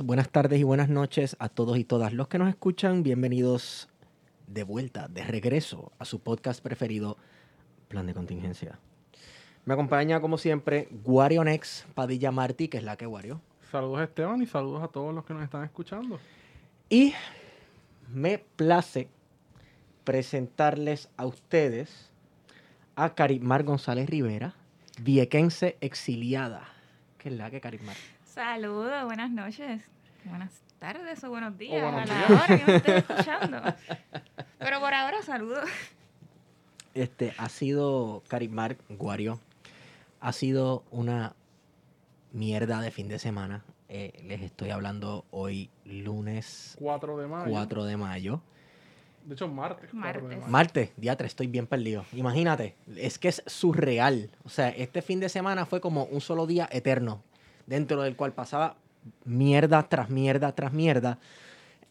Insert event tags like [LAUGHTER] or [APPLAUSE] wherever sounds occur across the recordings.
días, buenas tardes y buenas noches a todos y todas los que nos escuchan. Bienvenidos de vuelta, de regreso a su podcast preferido, Plan de Contingencia. Me acompaña, como siempre, Wario Nex Padilla Martí, que es la que Wario. Saludos Esteban y saludos a todos los que nos están escuchando. Y me place presentarles a ustedes a Carimar González Rivera, viequense exiliada. ¿Qué es la que Carimar? Saludos, buenas noches, buenas tardes o buenos días buenos a la días. hora que me esté [LAUGHS] escuchando. Pero por ahora saludos. Este ha sido Carimar Guario. Ha sido una mierda de fin de semana. Eh, les estoy hablando hoy lunes 4 de mayo. 4 de mayo. De hecho, martes. 4 de Martes. Martes, día 3, estoy bien perdido. Imagínate, es que es surreal. O sea, este fin de semana fue como un solo día eterno, dentro del cual pasaba mierda tras mierda tras mierda.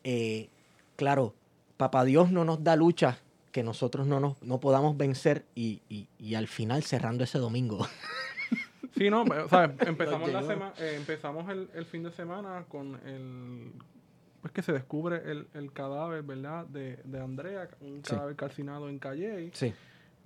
Eh, claro, papá Dios no nos da lucha que nosotros no, nos, no podamos vencer y, y- y al final cerrando ese domingo. [LAUGHS] Sí, no, sea, empezamos, la llegó. sema- eh, empezamos el, el fin de semana con el... Pues que se descubre el, el cadáver, ¿verdad? De, de Andrea, un Sí. cadáver calcinado en Calle. Sí,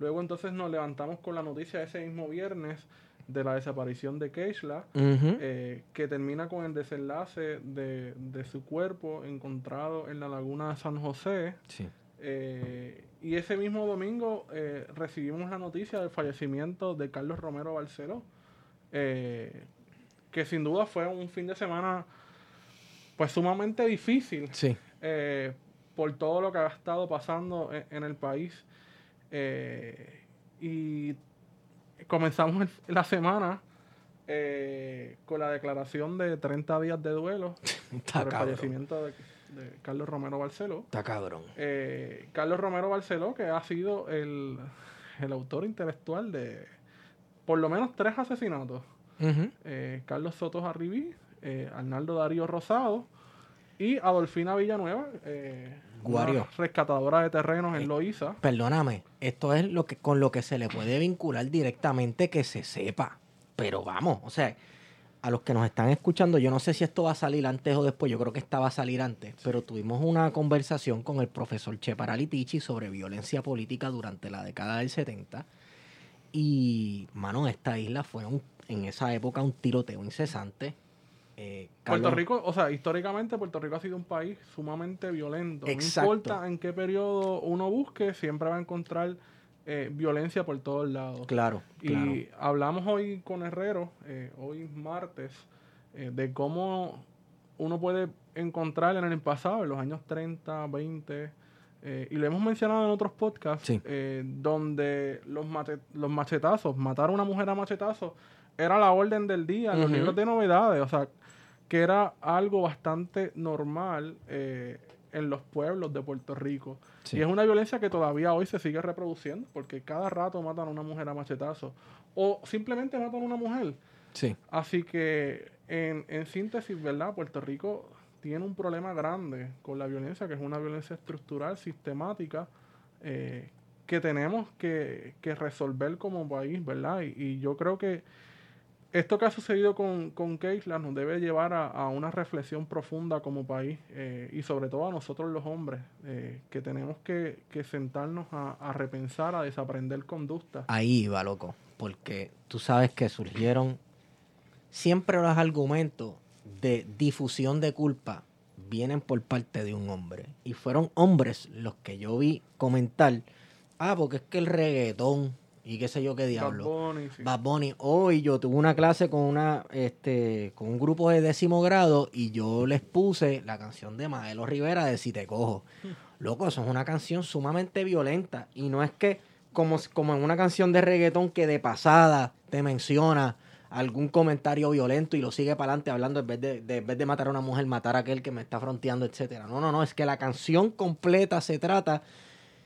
Luego entonces nos levantamos con la noticia ese mismo viernes de la desaparición de Keishla. Eh, que termina con el desenlace de, de su cuerpo encontrado en la laguna de San José. sí. Eh, y ese mismo domingo eh, recibimos la noticia del fallecimiento de Carlos Romero Barceló, que sin duda fue un fin de semana pues sumamente difícil Sí. por todo lo que ha estado pasando en, en el país. Y comenzamos el- la semana eh, con la declaración de 30 días de duelo [LAUGHS] Está por el cabrón. fallecimiento de, de Carlos Romero Barceló. Está cabrón. Eh, Carlos Romero Barceló, que ha sido el, el autor intelectual de por lo menos tres asesinatos. Eh, Carlos Soto Arribí, Arnaldo Darío Rosado y Adolfina Villanueva, eh, Guario. rescatadora de terrenos Eh, en Loíza. Perdóname, esto es lo que con lo que se le puede vincular directamente que se sepa. Pero vamos, o sea, a los que nos están escuchando, yo no sé si esto va a salir antes o después, yo creo que esta va a salir antes, pero tuvimos una conversación con el profesor Che Paralitichi sobre violencia política durante la década del 70. Y, mano, esta isla fue un- en esa época un tiroteo incesante. Eh, Puerto Rico, o sea, históricamente Puerto Rico ha sido un país sumamente violento. Exacto. No importa en qué periodo uno busque, siempre va a encontrar eh, violencia por todos lados. Claro, claro. Y hablamos hoy con Herrero, eh, hoy martes, de cómo uno puede encontrar en el pasado, en los años 30, 20, eh, y lo hemos mencionado en otros podcasts, Sí. eh, donde los, mate- los machetazos, matar a una mujer a machetazos, era la orden del día, los libros de novedades, o sea, que era algo bastante normal eh, en los pueblos de Puerto Rico. Sí. Y es una violencia que todavía hoy se sigue reproduciendo, porque cada rato matan a una mujer a machetazos. O simplemente matan a una mujer. Sí. Así que, en, en síntesis, ¿verdad? Puerto Rico tiene un problema grande con la violencia, que es una violencia estructural, sistemática, eh, que tenemos que, que resolver como país, ¿verdad? Y, y yo creo que esto que ha sucedido con, con nos debe llevar a, a una reflexión profunda como país eh, y sobre todo a nosotros los hombres, eh, que tenemos que, que sentarnos a, a repensar, a desaprender conductas. Ahí iba, loco. Porque tú sabes que surgieron siempre los argumentos de difusión de culpa vienen por parte de un hombre. Y fueron hombres los que yo vi comentar, ah, porque es que el reggaetón y qué sé yo qué Bad diablo. Bunny, sí. Bad Bunny. Hoy yo tuve una clase con una, este, con un grupo de décimo grado y yo les puse la canción de Maelo Rivera de Si te cojo. [LAUGHS] Loco, eso es una canción sumamente violenta. Y no es que, como, como en una canción de reggaetón que de pasada te menciona algún comentario violento y lo sigue para adelante hablando en vez de, de- en vez de matar a una mujer, matar a aquel que me está fronteando, etcétera. No, no, no, es que la canción completa se trata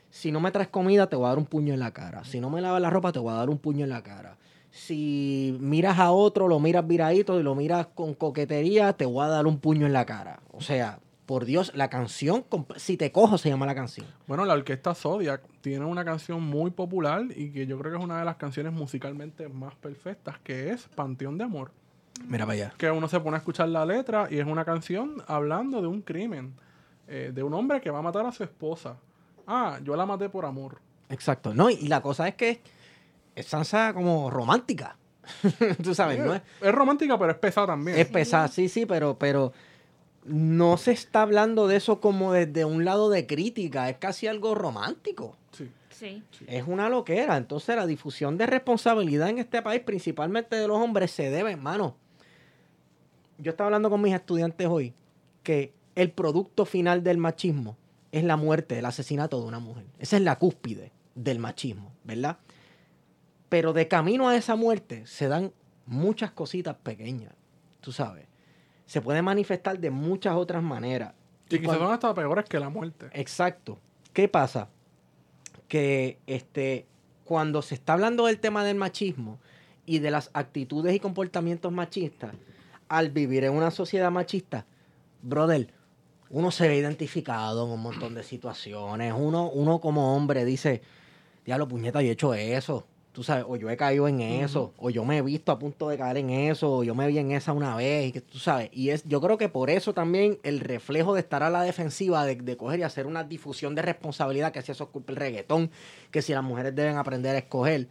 si no me traes comida, te voy a dar un puño en la cara. Si no me lavas la ropa, te voy a dar un puño en la cara. Si miras a otro, lo miras viradito y lo miras con coquetería, te voy a dar un puño en la cara. O sea, por Dios, la canción, si te cojo, se llama la canción. Bueno, la orquesta Zodiac tiene una canción muy popular y que yo creo que es una de las canciones musicalmente más perfectas, que es Panteón de Amor. Mira para allá. Que uno se pone a escuchar la letra y es una canción hablando de un crimen, eh, de un hombre que va a matar a su esposa. Ah, yo la maté por amor. Exacto. No, y, la cosa es que es salsa como romántica. [LAUGHS] Tú sabes, ¿no? Es, Es romántica, pero es pesada también. es pesada, sí, sí, pero, pero no se está hablando de eso como desde un lado de crítica. Es casi algo romántico. Sí. Sí. Es una loquera. Entonces la difusión de responsabilidad en este país, principalmente de los hombres, se debe, hermano. Yo estaba hablando con mis estudiantes hoy que el producto final del machismo es la muerte, el asesinato de una mujer. Esa es la cúspide del machismo, ¿verdad? Pero de camino a esa muerte se dan muchas cositas pequeñas, tú sabes. Se puede manifestar de muchas otras maneras. Y quizás cuando- son hasta peores que la muerte. Exacto. ¿Qué pasa? Que este, cuando se está hablando del tema del machismo y de las actitudes y comportamientos machistas, al vivir en una sociedad machista, brother, uno se ve identificado en un montón de situaciones. Uno, uno como hombre dice, diablo, puñeta, yo he hecho eso. Tú sabes, o yo he caído en eso, o yo me he visto a punto de caer en eso, o yo me vi en esa una vez, y que tú sabes. Y es, yo creo que por eso también el reflejo de estar a la defensiva, de, de coger y hacer una difusión de responsabilidad, que si eso es culpa del reggaetón, que si las mujeres deben aprender a escoger,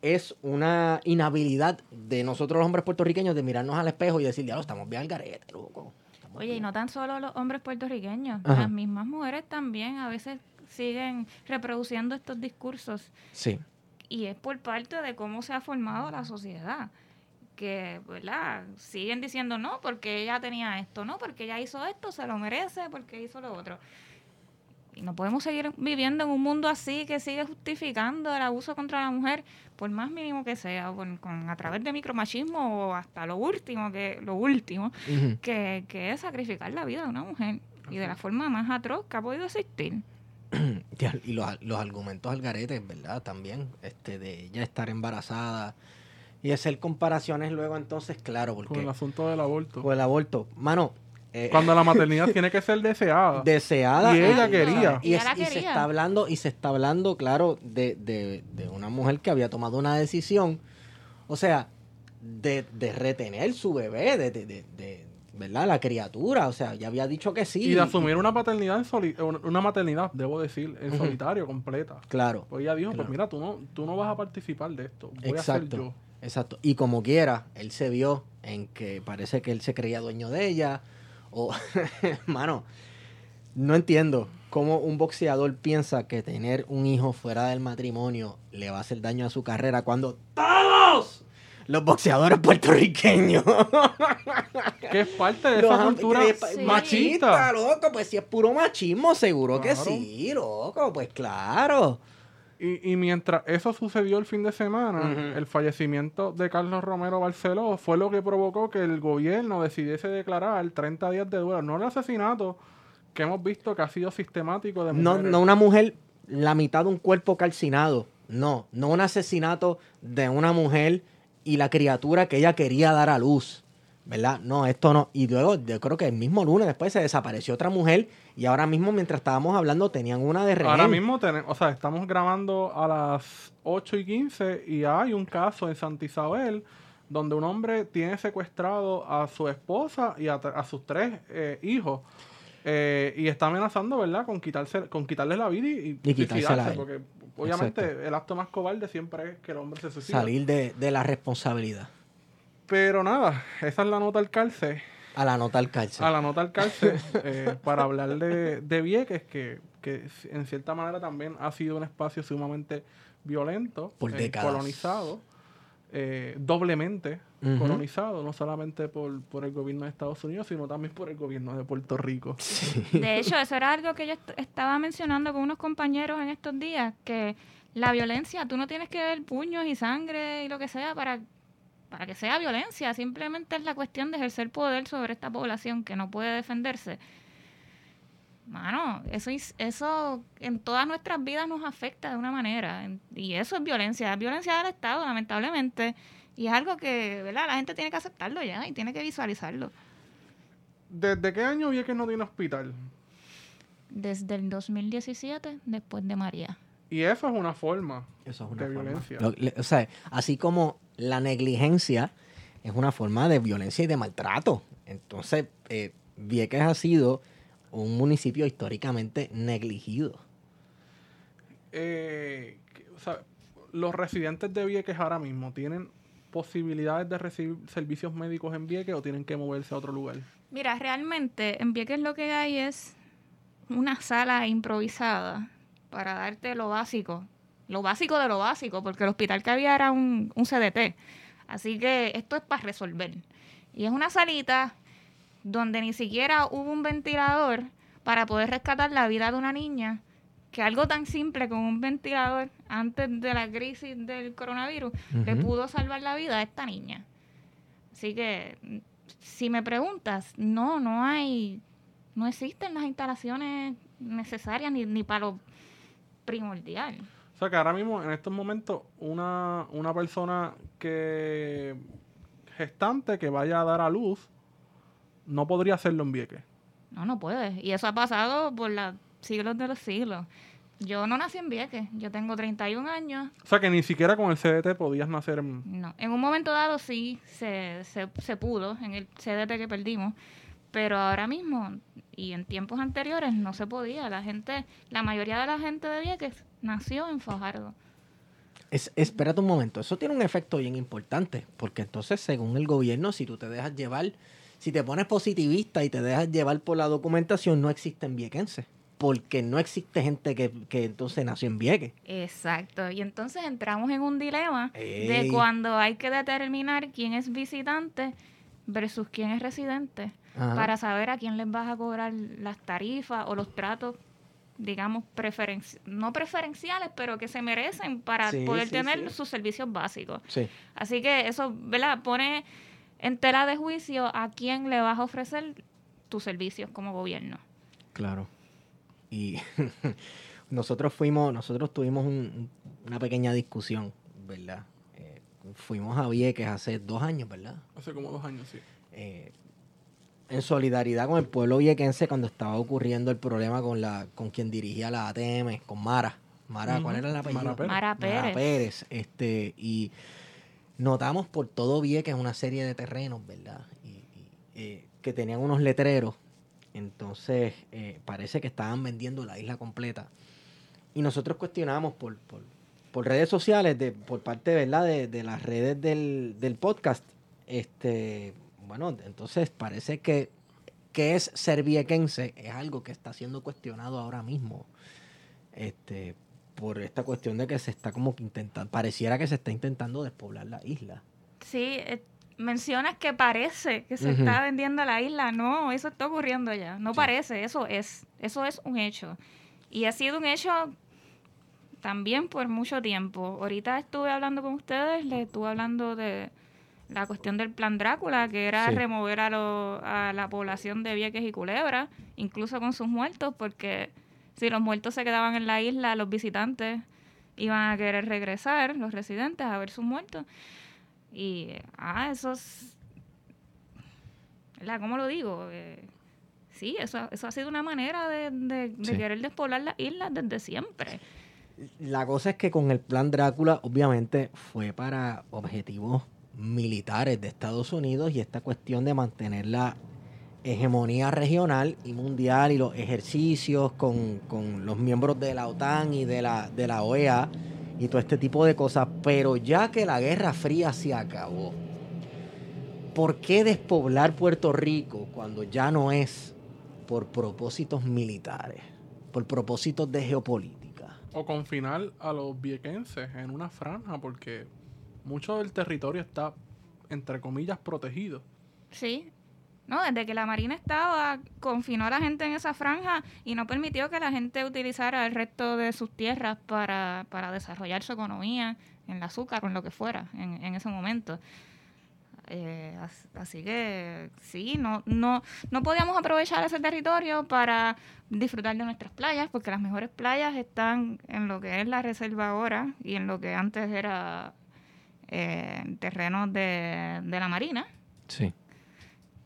es una inhabilidad de nosotros los hombres puertorriqueños de mirarnos al espejo y decir, diablo, estamos bien al garete, loco. Oye, y bien". no tan solo los hombres puertorriqueños, Ajá. las mismas mujeres también a veces siguen reproduciendo estos discursos Sí, y es por parte de cómo se ha formado la sociedad. Que, ¿verdad? Siguen diciendo no, porque ella tenía esto, no, porque ella hizo esto, se lo merece, porque hizo lo otro. Y no podemos seguir viviendo en un mundo así que sigue justificando el abuso contra la mujer, por más mínimo que sea, por- con, a través de micromachismo o hasta lo último, que lo último, que, que es sacrificar la vida de una mujer y de la forma más atroz que ha podido existir. [CLEARS THROAT] Ya, Y los, los argumentos al garete, ¿verdad? También, este, de ella estar embarazada y hacer comparaciones luego entonces, claro, Con porque el asunto del aborto. con el aborto, mano, eh, Cuando la [LAUGHS] maternidad tiene que ser deseada. deseada Y ella quería. y, es- se está hablando y se está hablando claro de, de- de una mujer que había tomado una decisión o sea de, de retener su bebé de, de- de- de- verdad la criatura o sea ya había dicho que sí y de asumir una paternidad en soli- una maternidad, debo decir, en solitario, completa. claro Pues ella dijo, Claro. pues mira, tú no, tú no vas a participar de esto. Voy a Exacto. ser yo. Exacto. Y como quiera, él se vio en que parece que él se creía dueño de ella. O, [LAUGHS] mano, no entiendo cómo un boxeador piensa que tener un hijo fuera del matrimonio le va a hacer daño a su carrera cuando todos los boxeadores puertorriqueños Que es parte de los esa cultura Sí. machista. loco, pues si es puro machismo, seguro que sí, loco, pues claro. Y, y mientras eso sucedió el fin de semana, el fallecimiento de Carlos Romero Barceló fue lo que provocó que el gobierno decidiese declarar 30 días de duelo. No el asesinato que hemos visto que ha sido sistemático de No, mujeres. no una mujer, la mitad de un cuerpo calcinado. No, no un asesinato de una mujer y la criatura que ella quería dar a luz. ¿Verdad? No, esto no. Y luego, yo creo que el mismo lunes después se desapareció otra mujer y ahora mismo, mientras estábamos hablando, tenían una de rehén. Ahora mismo tenemos, o sea, estamos grabando a las 8 y 15 y hay un caso en Santa Isabel donde un hombre tiene secuestrado a su esposa y a, sus tres eh, hijos eh, y está amenazando, ¿verdad?, con quitarse, con quitarle la vida y, Y porque obviamente Exacto. el acto más cobarde siempre es que el hombre se suicida. Salir de, de la responsabilidad. Pero nada, esa es la nota al cárcel. A la nota al cárcel. A la nota al cárcel [LAUGHS] eh, para hablar de, de Vieques, que que en cierta manera también ha sido un espacio sumamente violento, Por eh, décadas. colonizado, eh, doblemente colonizado, no solamente por, por el gobierno de Estados Unidos, sino también por el gobierno de Puerto Rico. [LAUGHS] De hecho, eso era algo que yo est- estaba mencionando con unos compañeros en estos días, que la violencia, tú no tienes que ver puños y sangre y lo que sea para, para que sea violencia, simplemente es la cuestión de ejercer poder sobre esta población que no puede defenderse. Mano, eso, eso en todas nuestras vidas nos afecta de una manera, y eso es violencia, es violencia del Estado, lamentablemente, y es algo que, ¿verdad? La gente tiene que aceptarlo ya y tiene que visualizarlo. ¿Desde qué año Vieques no tiene hospital? Desde el 2017, después de María. Y eso es una forma Eso es una de forma. violencia. Lo- le- o sea, así como la negligencia es una forma de violencia y de maltrato. Entonces, eh, Vieques ha sido un municipio históricamente negligido. Eh, o sea, los residentes de Vieques ahora mismo tienen posibilidades de recibir servicios médicos en Vieques o tienen que moverse a otro lugar. Mira, realmente en Vieques lo que hay es una sala improvisada para darte lo básico, lo básico de lo básico, porque el hospital que había era un, un CDT. Así que esto es para resolver. Y es una salita donde ni siquiera hubo un ventilador para poder rescatar la vida de una niña, que algo tan simple como un ventilador antes de la crisis del coronavirus le pudo salvar la vida a esta niña. Así que, si me preguntas, no, no hay, no existen las instalaciones necesarias ni, ni para lo primordial. O sea que ahora mismo, en estos momentos, una, una persona que gestante que vaya a dar a luz no podría hacerlo en Vieques. No, no puedes. Y eso ha pasado por los siglos de los siglos. Yo no nací en Vieques, yo tengo 31 años. O sea que ni siquiera con el CDT podías nacer en... No, en un momento dado sí se, se, se pudo, en el CDT que perdimos, pero ahora mismo y en tiempos anteriores no se podía. La gente, la mayoría de la gente de Vieques nació en Fajardo. Es, espérate un momento, eso tiene un efecto bien importante, porque entonces según el gobierno, si tú te dejas llevar, si te pones positivista y te dejas llevar por la documentación, no existen viequenses, porque no existe gente que, que entonces nació en Vieques. Exacto. Y entonces entramos en un dilema Ey. de cuando hay que determinar quién es visitante versus quién es residente Ajá. para saber a quién les vas a cobrar las tarifas o los tratos, digamos, preferenci no preferenciales, pero que se merecen para Sí, poder sí, tener sí. sus servicios básicos. Sí. Así que eso, ¿verdad? Pone en tela de juicio a quién le vas a ofrecer tus servicios como gobierno. Claro. Y [LAUGHS] nosotros fuimos, nosotros tuvimos un- una pequeña discusión, ¿verdad? Eh, fuimos a Vieques hace dos años, ¿verdad? Hace como dos años, sí. Eh, en solidaridad con el pueblo viequense cuando estaba ocurriendo el problema con la con quien dirigía la ATM, con Mara. Mara, ¿cuál era el apellido? Mara Pérez. Mara Pérez. Pérez, Este, y notamos por todo Vieques una serie de terrenos, ¿verdad? Y, y, eh, que tenían unos letreros. Entonces, eh, parece que estaban vendiendo la isla completa. Y nosotros cuestionamos por, por, por redes sociales, de, por parte, ¿verdad? De, de las redes del, del podcast. Este, bueno, entonces parece que, que es ser viequense es algo que está siendo cuestionado ahora mismo. Este, por esta cuestión de que se está como que intentando, pareciera que se está intentando despoblar la isla. Sí, eh, mencionas que parece que se está vendiendo la isla. No, eso está ocurriendo ya. No Sí. parece, eso es. Eso es un hecho. Y ha sido un hecho también por mucho tiempo. Ahorita estuve hablando con ustedes, les estuve hablando de la cuestión del plan Drácula, que era Sí. remover a, lo- a la población de Vieques y Culebra, incluso con sus muertos, porque si los muertos se quedaban en la isla, los visitantes iban a querer regresar, los residentes, a ver sus muertos. Y, ah, eso es... ¿verdad? ¿Cómo lo digo? Eh, sí, eso, eso ha sido una manera de, de- de Sí. querer despoblar las islas desde siempre. La cosa es que con el plan Drácula, obviamente, fue para objetivos militares de Estados Unidos y esta cuestión de mantener la hegemonía regional y mundial y los ejercicios con, con los miembros de la OTAN y de la, de la OEA y todo este tipo de cosas. Pero ya que la Guerra Fría se acabó, ¿por qué despoblar Puerto Rico cuando ya no es por propósitos militares? por propósitos de geopolítica. O confinar a los viequenses en una franja, porque mucho del territorio está, entre comillas, protegido. Sí. No, desde que la Marina estaba, confinó a la gente en esa franja y no permitió que la gente utilizara el resto de sus tierras para, para desarrollar su economía en el azúcar o en lo que fuera en, ese momento. Eh, as- así que sí, no, no, no podíamos aprovechar ese territorio para disfrutar de nuestras playas, porque las mejores playas están en lo que es la reserva ahora y en lo que antes era eh, terrenos de, de la Marina Sí.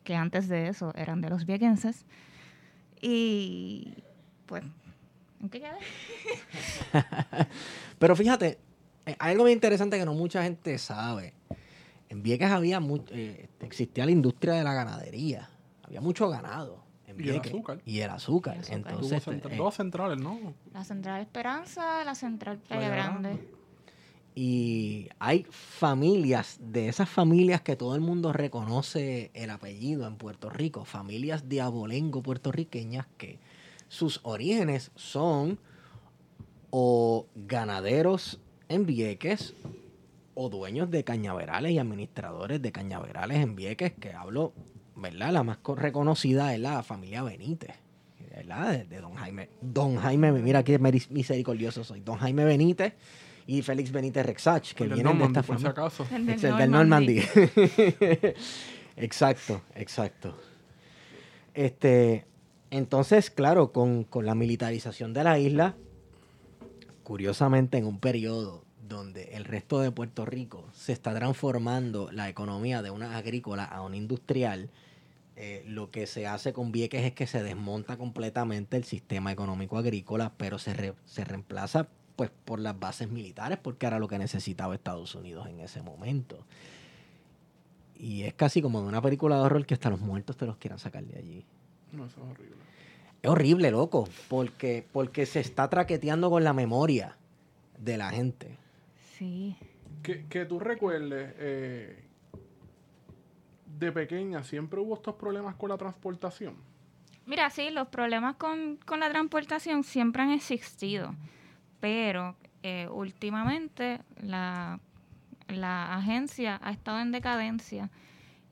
que antes de eso eran de los viequenses. Y pues, ¿en qué quedé? [LAUGHS] Pero fíjate, eh, hay algo bien interesante que no mucha gente sabe. En Vieques había eh, existía la industria de la ganadería. Había mucho ganado. En Y el azúcar. Y el azúcar. Y el azúcar. Tuvo Entonces, centra- eh, dos centrales, ¿no? La Central Esperanza, la Central Playa, Playa Grande. Grande. Y hay familias, de esas familias que todo el mundo reconoce el apellido en Puerto Rico, familias de abolengo puertorriqueñas que sus orígenes son o ganaderos en Vieques o dueños de cañaverales y administradores de cañaverales en Vieques, que hablo, ¿verdad? La más co- reconocida es la familia Benítez, ¿verdad? De, don Jaime. Don Jaime, mira qué misericordioso soy. Don Jaime Benítez y Félix Benítez Rexach, que El del vienen de esta por si familia. acaso. El del. Normandy. [LAUGHS] exacto, exacto. Este, entonces, claro, con, con la militarización de la isla, curiosamente en un periodo donde el resto de Puerto Rico se está transformando la economía de una agrícola a una industrial, eh, lo que se hace con Vieques es que se desmonta completamente el sistema económico agrícola, pero se, re- se reemplaza pues por las bases militares, porque era lo que necesitaba Estados Unidos en ese momento. Y es casi como de una película de horror que hasta los muertos te los quieran sacar de allí. No, eso es horrible. Es horrible, loco, porque, porque se está traqueteando con la memoria de la gente. Sí. Que, que tú recuerdes, eh, de pequeña siempre hubo estos problemas con la transportación. Mira, sí, los problemas con, con la transportación siempre han existido, pero eh, últimamente la, la agencia ha estado en decadencia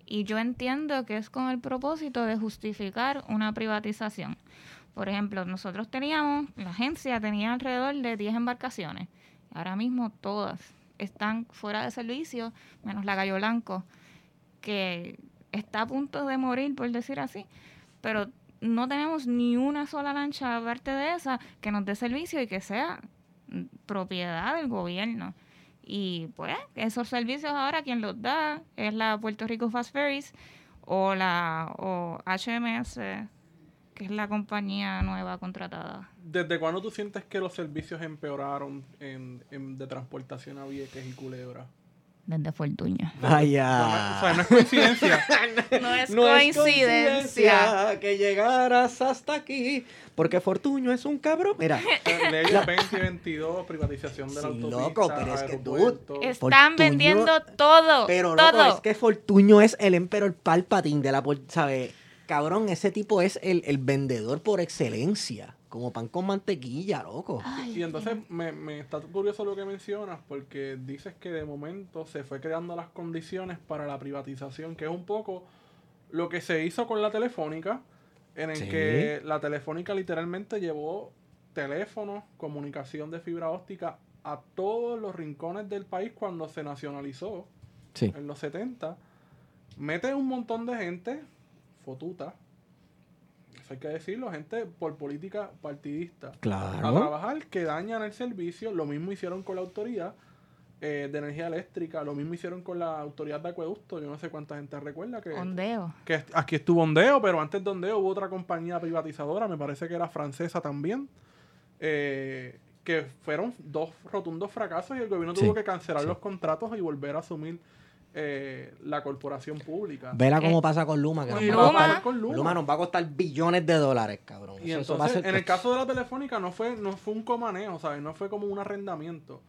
y yo entiendo que es con el propósito de justificar una privatización. Por ejemplo, nosotros teníamos, la agencia tenía alrededor de 10 embarcaciones. Ahora mismo todas están fuera de servicio, menos la Gallo Blanco, que está a punto de morir, por decir así. Pero no tenemos ni una sola lancha aparte de esa que nos dé servicio y que sea propiedad del gobierno. Y pues esos servicios ahora quien los da es la Puerto Rico Fast Ferries o la o HMS, que es la compañía nueva contratada. ¿Desde cuándo tú sientes que los servicios empeoraron en, en- de transportación a Vieques y Culebra? Desde Fortuño. Vaya. O sea, no es coincidencia. [LAUGHS] No es No es coincidencia. que llegaras hasta aquí, porque Fortuño es un cabrón. Mira, Ley 2022, privatización de la Sí, autopista, loco, pero es que, Están Fortuño- vendiendo todo. pero todo. loco, es que Fortuño es el Emperor Palpatine de la... por- ¿Sabes? Cabrón, ese tipo es el, el vendedor por excelencia. Como pan con mantequilla, loco. Y entonces me, me está curioso lo que mencionas porque dices que de momento se fue creando las condiciones para la privatización, que es un poco lo que se hizo con la telefónica, en el Sí. que la telefónica literalmente llevó teléfonos, comunicación de fibra óptica a todos los rincones del país cuando se nacionalizó Sí. en los 70. Mete un montón de gente, fotuta, eso hay que decirlo, gente por política partidista a Claro. trabajar que dañan el servicio. Lo mismo hicieron con la autoridad eh, de energía eléctrica, lo mismo hicieron con la autoridad de acueducto. Yo no sé cuánta gente recuerda que, Ondeo. que aquí estuvo Ondeo, pero antes de Ondeo hubo otra compañía privatizadora, me parece que era francesa también, eh, que fueron dos rotundos fracasos y el gobierno Sí, tuvo que cancelar sí. los contratos y volver a asumir eh, la corporación pública. Vela cómo pasa con Luma. Que Con nos va a Luma. costar- Con Luma. Luma nos va a costar billones de dólares, cabrón. Y Eso- eso va a entonces, ser- en el caso de la telefónica no fue, no fue un comaneo, ¿sabes? No fue como un arrendamiento.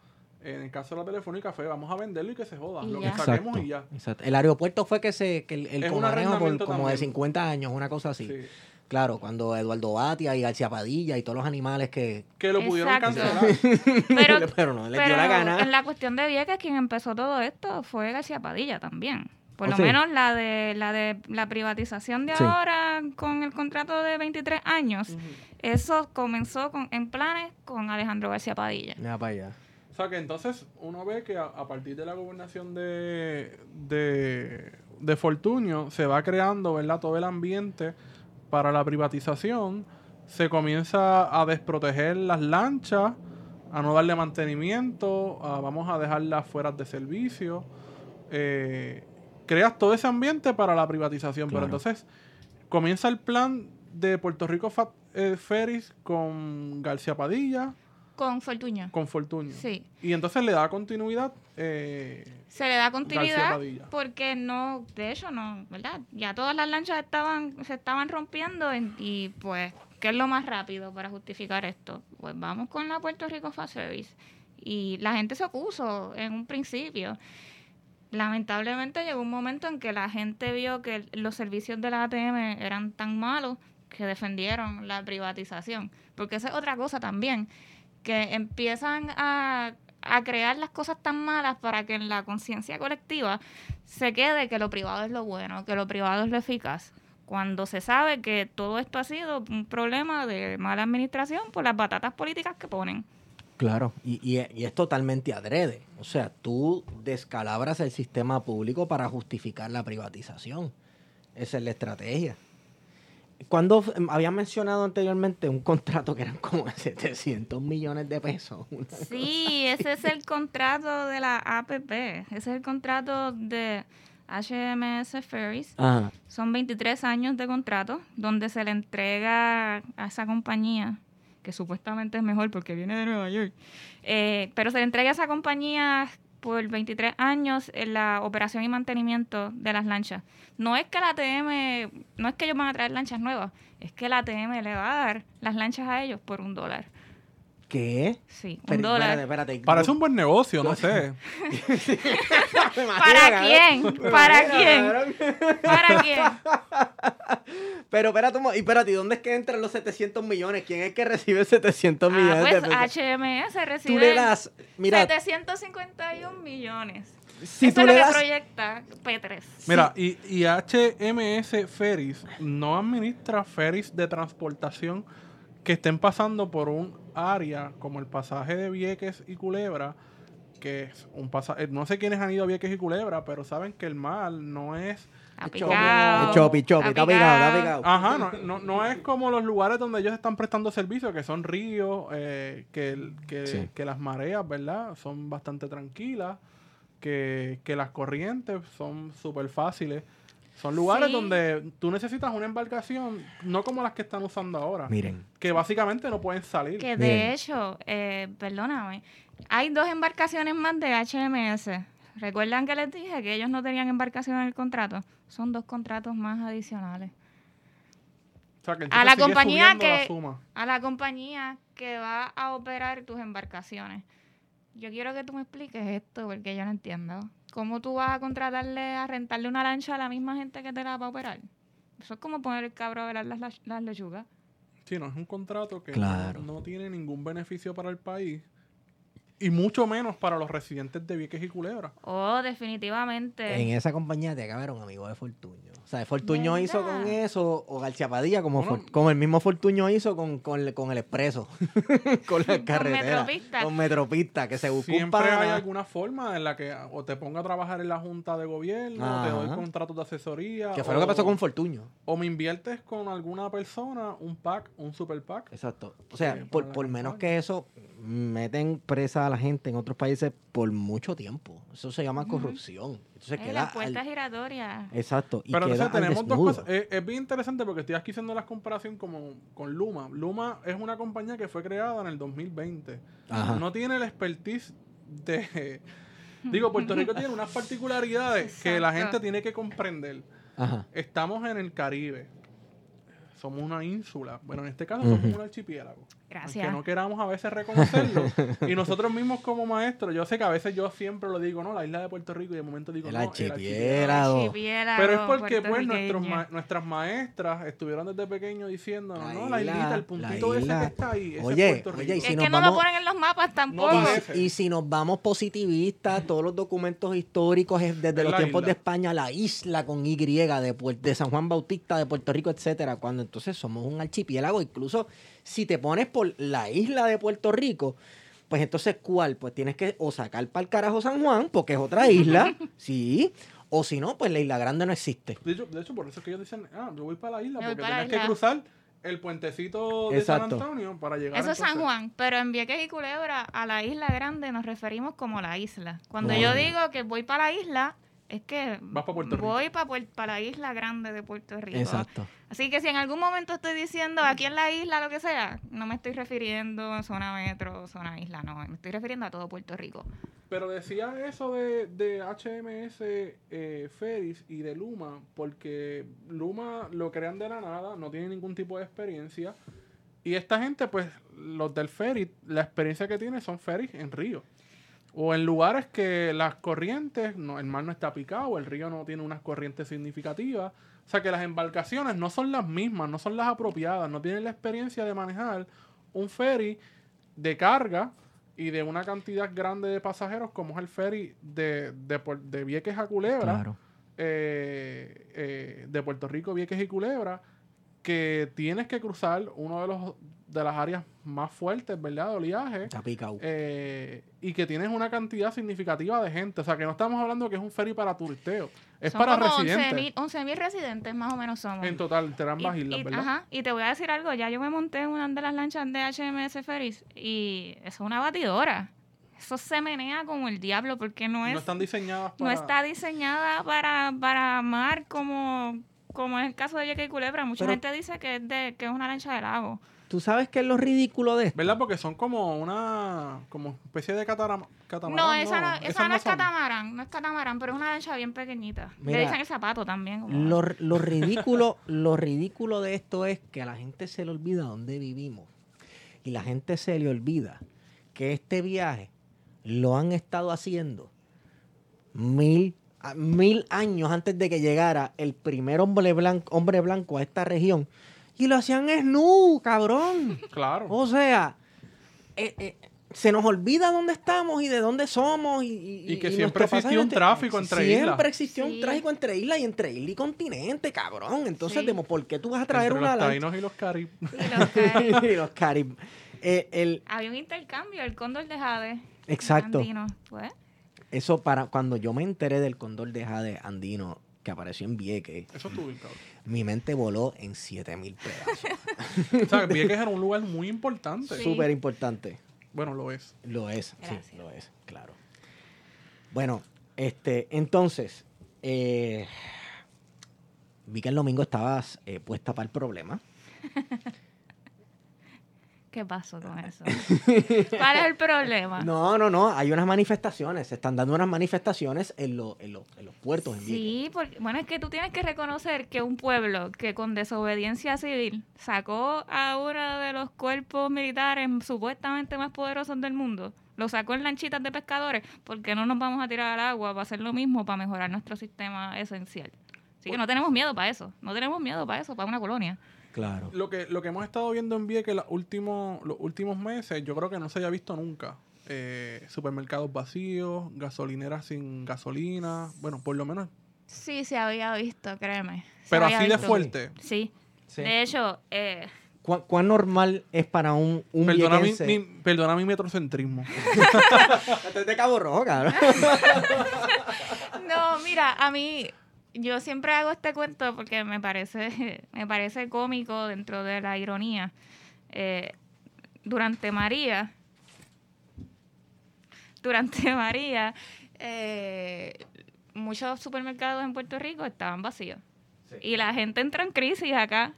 En el caso de la telefónica fue vamos a venderlo y que se joda. Y lo ya. que saquemos y ya. exacto. El aeropuerto fue que se que el, el comanejo por como de también. 50 años, una cosa así. Sí. Claro, cuando Eduardo Batia y García Padilla y todos los animales que... Que lo pudieron Exacto. cancelar. [LAUGHS] Pero, [LAUGHS] pero no les dio la gana. en la cuestión de Vieques, quien empezó todo esto fue García Padilla también. Por ¿Oh, lo sí? menos la de la de la privatización de Sí. ahora con el contrato de 23 años, eso comenzó con, en planes con Alejandro García Padilla. Mira para allá. O sea que entonces uno ve que a, a partir de la gobernación de, de, de Fortunio se va creando ¿verdad? todo el ambiente para la privatización. Se comienza a desproteger las lanchas, a no darle mantenimiento, a vamos a dejarlas fuera de servicio. Eh, creas todo ese ambiente para la privatización. Claro. Pero entonces comienza el plan de Puerto Rico Fa- eh, Ferries con García Padilla, Con Fortuño. con Fortunio. Sí. Y entonces le da continuidad. eh, Se le da continuidad porque no, de hecho no, ¿verdad? Ya todas las lanchas estaban, se estaban rompiendo en- y pues, ¿qué es lo más rápido para justificar esto? Pues vamos con la Puerto Rico Fast Service. Y la gente se opuso en un principio. Lamentablemente llegó un momento en que la gente vio que los servicios de la ATM eran tan malos que defendieron la privatización. Porque esa es otra cosa también, que empiezan a, a crear las cosas tan malas para que en la conciencia colectiva se quede que lo privado es lo bueno, que lo privado es lo eficaz. Cuando se sabe que todo esto ha sido un problema de mala administración por las batatas políticas que ponen. Claro, y, y- y es totalmente adrede. O sea, tú descalabras el sistema público para justificar la privatización. Esa es la estrategia. Cuando em, había mencionado anteriormente un contrato que eran como [LAUGHS] de 700 millones de pesos. Sí, ese es el contrato de la APP. Ese es el contrato de HMS Ferries. Ajá. Son 23 años de contrato donde se le entrega a esa compañía, que supuestamente es mejor porque viene de Nueva York, eh, pero se le entrega a esa compañía por 23 años en la operación y mantenimiento de las lanchas. No es que la ATM, no es que ellos van a traer lanchas nuevas, es que la ATM le va a dar las lanchas a ellos por un dólar. ¿Qué? Sí, un Pero, dólar. espérate, espérate. parece un buen negocio, no sé. [LAUGHS] ¿Para quién? ¿Para quién? [LAUGHS] ¿Para quién? Pero espérate, y espérate, ¿y dónde es que entran los 700 millones? ¿Quién es que recibe 700 Ah, millones pues de pesos? HMS Tú le recibe das, mira, 751 millones. si Eso tú es le lo que das, proyecta P3. Mira, y, y HMS Ferries no administra ferries de transportación que estén pasando por un área como el pasaje de Vieques y Culebra, que es un pasaje, no sé quiénes han ido a Vieques y Culebra, pero saben que el mar no es Está Chopi, picado, chopi, chopi, está picado, está picado. Ajá, no, no, no es como los lugares donde ellos están prestando servicio, que son ríos, eh, que, el- que, Sí. que las mareas, ¿verdad? Son bastante tranquilas, que, que las corrientes son súper fáciles. Son lugares Sí. donde tú necesitas una embarcación, no como las que están usando ahora, miren, que básicamente no pueden salir. Que Miren. de hecho, eh, perdóname, hay dos embarcaciones más de HMS. ¿Recuerdan que les dije que ellos no tenían embarcación en el contrato? Son dos contratos más adicionales. O sea, que a la compañía la que- suma. A la compañía que va a operar tus embarcaciones. Yo quiero que tú me expliques esto porque yo no entiendo. ¿Cómo tú vas a contratarle, a rentarle una lancha a la misma gente que te la va a operar? Eso es como poner el cabro a velar las, las, las lechugas. Sí, no es un contrato que Claro. no, no tiene ningún beneficio para el país y mucho menos para los residentes de Vieques y Culebra. Oh, definitivamente. en esa compañía te un amigo de Fortuño. O sea, Fortuño ¿Verdad? hizo con eso, o García Padilla, como, Bueno. For- como el mismo Fortuño hizo con, con, el- con el expreso, [LAUGHS] con la carretera. Metropista. Con Metropista, que se buscó un Siempre hay pana. alguna forma en la que o te ponga a trabajar en la junta de gobierno, o te doy contratos de asesoría. Que fue o, lo que pasó con Fortuño. O me inviertes con alguna persona, un pack, un super pack. Exacto. O sea, por, por menos que eso, meten presa a la gente en otros países por mucho tiempo. Eso se llama corrupción. Entonces Eh, queda. la puerta al- giratoria. Exacto. Y Pero entonces tenemos dos cosas. Es, es bien interesante porque estoy aquí haciendo la comparación como con Luma. Luma es una compañía que fue creada en el 2020. Ajá. No tiene el expertise de... [LAUGHS] Digo, Puerto Rico tiene unas particularidades que la gente tiene que comprender. Ajá. Estamos en el Caribe. Somos una ínsula. Bueno, en este caso somos un archipiélago. Gracias. Aunque no queramos a veces reconocerlo. y nosotros mismos como maestros, yo sé que a veces yo siempre lo digo, ¿no? La isla de Puerto Rico y de momento digo, El no, archipiélago. Archipiélago Pero es porque pues nuestros ma- nuestras maestras estuvieron desde pequeños diciendo, La no, la isla, islita, el la puntito ese isla. que está ahí, ese Oye, es Puerto oye, Rico. y si es nos que no lo ponen en los mapas tampoco. No Y si, nos vamos positivistas, todos los documentos históricos es desde Es los la tiempos isla. de España, la isla con Y de, de San Juan Bautista, de Puerto Rico, etcétera, cuando entonces somos un archipiélago, incluso si te pones por la isla de Puerto Rico, pues entonces ¿cuál? Pues tienes que o sacar para el carajo San Juan, porque es otra isla, [LAUGHS] sí, o si no, pues la isla grande no existe. De hecho, de hecho, por eso es que ellos dicen, ah, yo voy para la isla, Yo porque tienes que cruzar el puentecito de San. Antonio para llegar Eso es San Juan, pero en Vieques y Culebra, a la isla grande nos referimos como la isla. Cuando yo digo que voy para la isla, es que Vas pa' Puerto Rico. voy para la isla grande de Puerto Rico. Exacto. Así que si en algún momento estoy diciendo aquí en la isla lo que sea, no me estoy refiriendo a zona metro, zona isla, no, me estoy refiriendo a todo Puerto Rico. Pero decía eso de, de HMS eh, Ferris y de Luma, porque Luma lo crean de la nada, no tienen ningún tipo de experiencia. Y esta gente, pues, los del ferry, la experiencia que tienen son ferries en río. O en lugares que las corrientes, no, el mar no está picado, el río no tiene unas corrientes significativas. O sea que las embarcaciones no son las mismas, no son las apropiadas, no tienen la experiencia de manejar un ferry de carga y de una cantidad grande de pasajeros como es el ferry de, de Vieques a Culebra, Claro. eh, eh, de Puerto Rico, Vieques y Culebra, que tienes que cruzar uno de los de las áreas más fuertes, ¿verdad? De oleaje. Está picado. eh, y que tienes una cantidad significativa de gente. O sea, que no estamos hablando que es un ferry para turisteo. Es Son para como residentes. 11.000 11.000 residentes más o menos somos. En total, entre ambas Y- islas, y, ¿verdad? Ajá, y te voy a decir algo, ya yo me monté en una de las lanchas de HMS Ferris y eso es una batidora. Eso se menea como el diablo porque no es no están diseñadas no para... está diseñada para, para mar como, como es el caso de Vieques y Culebra. Mucha Pero- gente dice que es, de, que es una lancha de lago. ¿Tú sabes qué es lo ridículo de esto? ¿Verdad? Porque son como una... Como especie de catara- catamarán. No, esa no, esa no es son. catamarán, no es catamarán, pero es una lancha bien pequeñita. Mira, Le dicen el zapato también. como- Lo, lo [LAUGHS] ridículo, lo ridículo de esto es que a la gente se le olvida dónde vivimos. Y la gente se le olvida que este viaje lo han estado haciendo mil, mil años antes de que llegara el primer hombre blanco, hombre blanco a esta región. Y lo hacían snu, cabrón. Claro. O sea, eh, eh, se nos olvida dónde estamos y de dónde somos. Y, y- Y que y siempre existió un entre- tráfico entre islas. Siempre existió un tráfico entre islas y entre isla y continente, cabrón. Entonces, Sí. ¿por qué tú vas a traer Entre una los taínos y los carib. Y los [LAUGHS] que- [LAUGHS] y los carib. Eh, el, había un intercambio, el cóndor de Jade. Exacto. andino, pues. eso para cuando yo me enteré del cóndor de Jade andino que apareció en Vieques, Eso estuvo bien, cabrón. mi mente voló en 7000 pedazos. [LAUGHS] O sea, Vieques era un lugar muy importante. Sí. Súper importante. Bueno, lo es. Lo es, sí, lo es, claro. Bueno, este, entonces, eh, vi que el domingo estabas eh, puesta para el problema. [LAUGHS] ¿Qué pasó con eso? [LAUGHS] ¿Cuál es el problema? No, no, no, hay unas manifestaciones, se están dando unas manifestaciones en, lo- en, lo- en los puertos. En. Sí, porque, bueno, es que tú tienes que reconocer que un pueblo que con desobediencia civil sacó a uno de los cuerpos militares supuestamente más poderosos del mundo, lo sacó en lanchitas de pescadores, porque no nos vamos a tirar al agua para hacer lo mismo, para mejorar nuestro sistema esencial? Así que no tenemos miedo para eso, no tenemos miedo para eso, para una colonia. Claro. Lo que, lo que hemos estado viendo en Vieques los últimos, los últimos meses, yo creo que no se haya visto nunca. Eh, supermercados vacíos, gasolineras sin gasolina. Bueno, por lo menos. Sí, se había visto, créeme. se Pero así de visto. fuerte. Sí. Sí. De hecho, eh, ¿Cuán, cuán normal es para un, un Perdona mi, perdona mi metrocentrismo. Es de Cabo Rojo, cabrón. [LAUGHS] No, mira, a mí yo siempre hago este cuento porque me parece [LAUGHS] me parece cómico dentro de la ironía. Eh, durante María, [LAUGHS] durante María, eh, muchos supermercados en Puerto Rico estaban vacíos y la gente entra en crisis acá.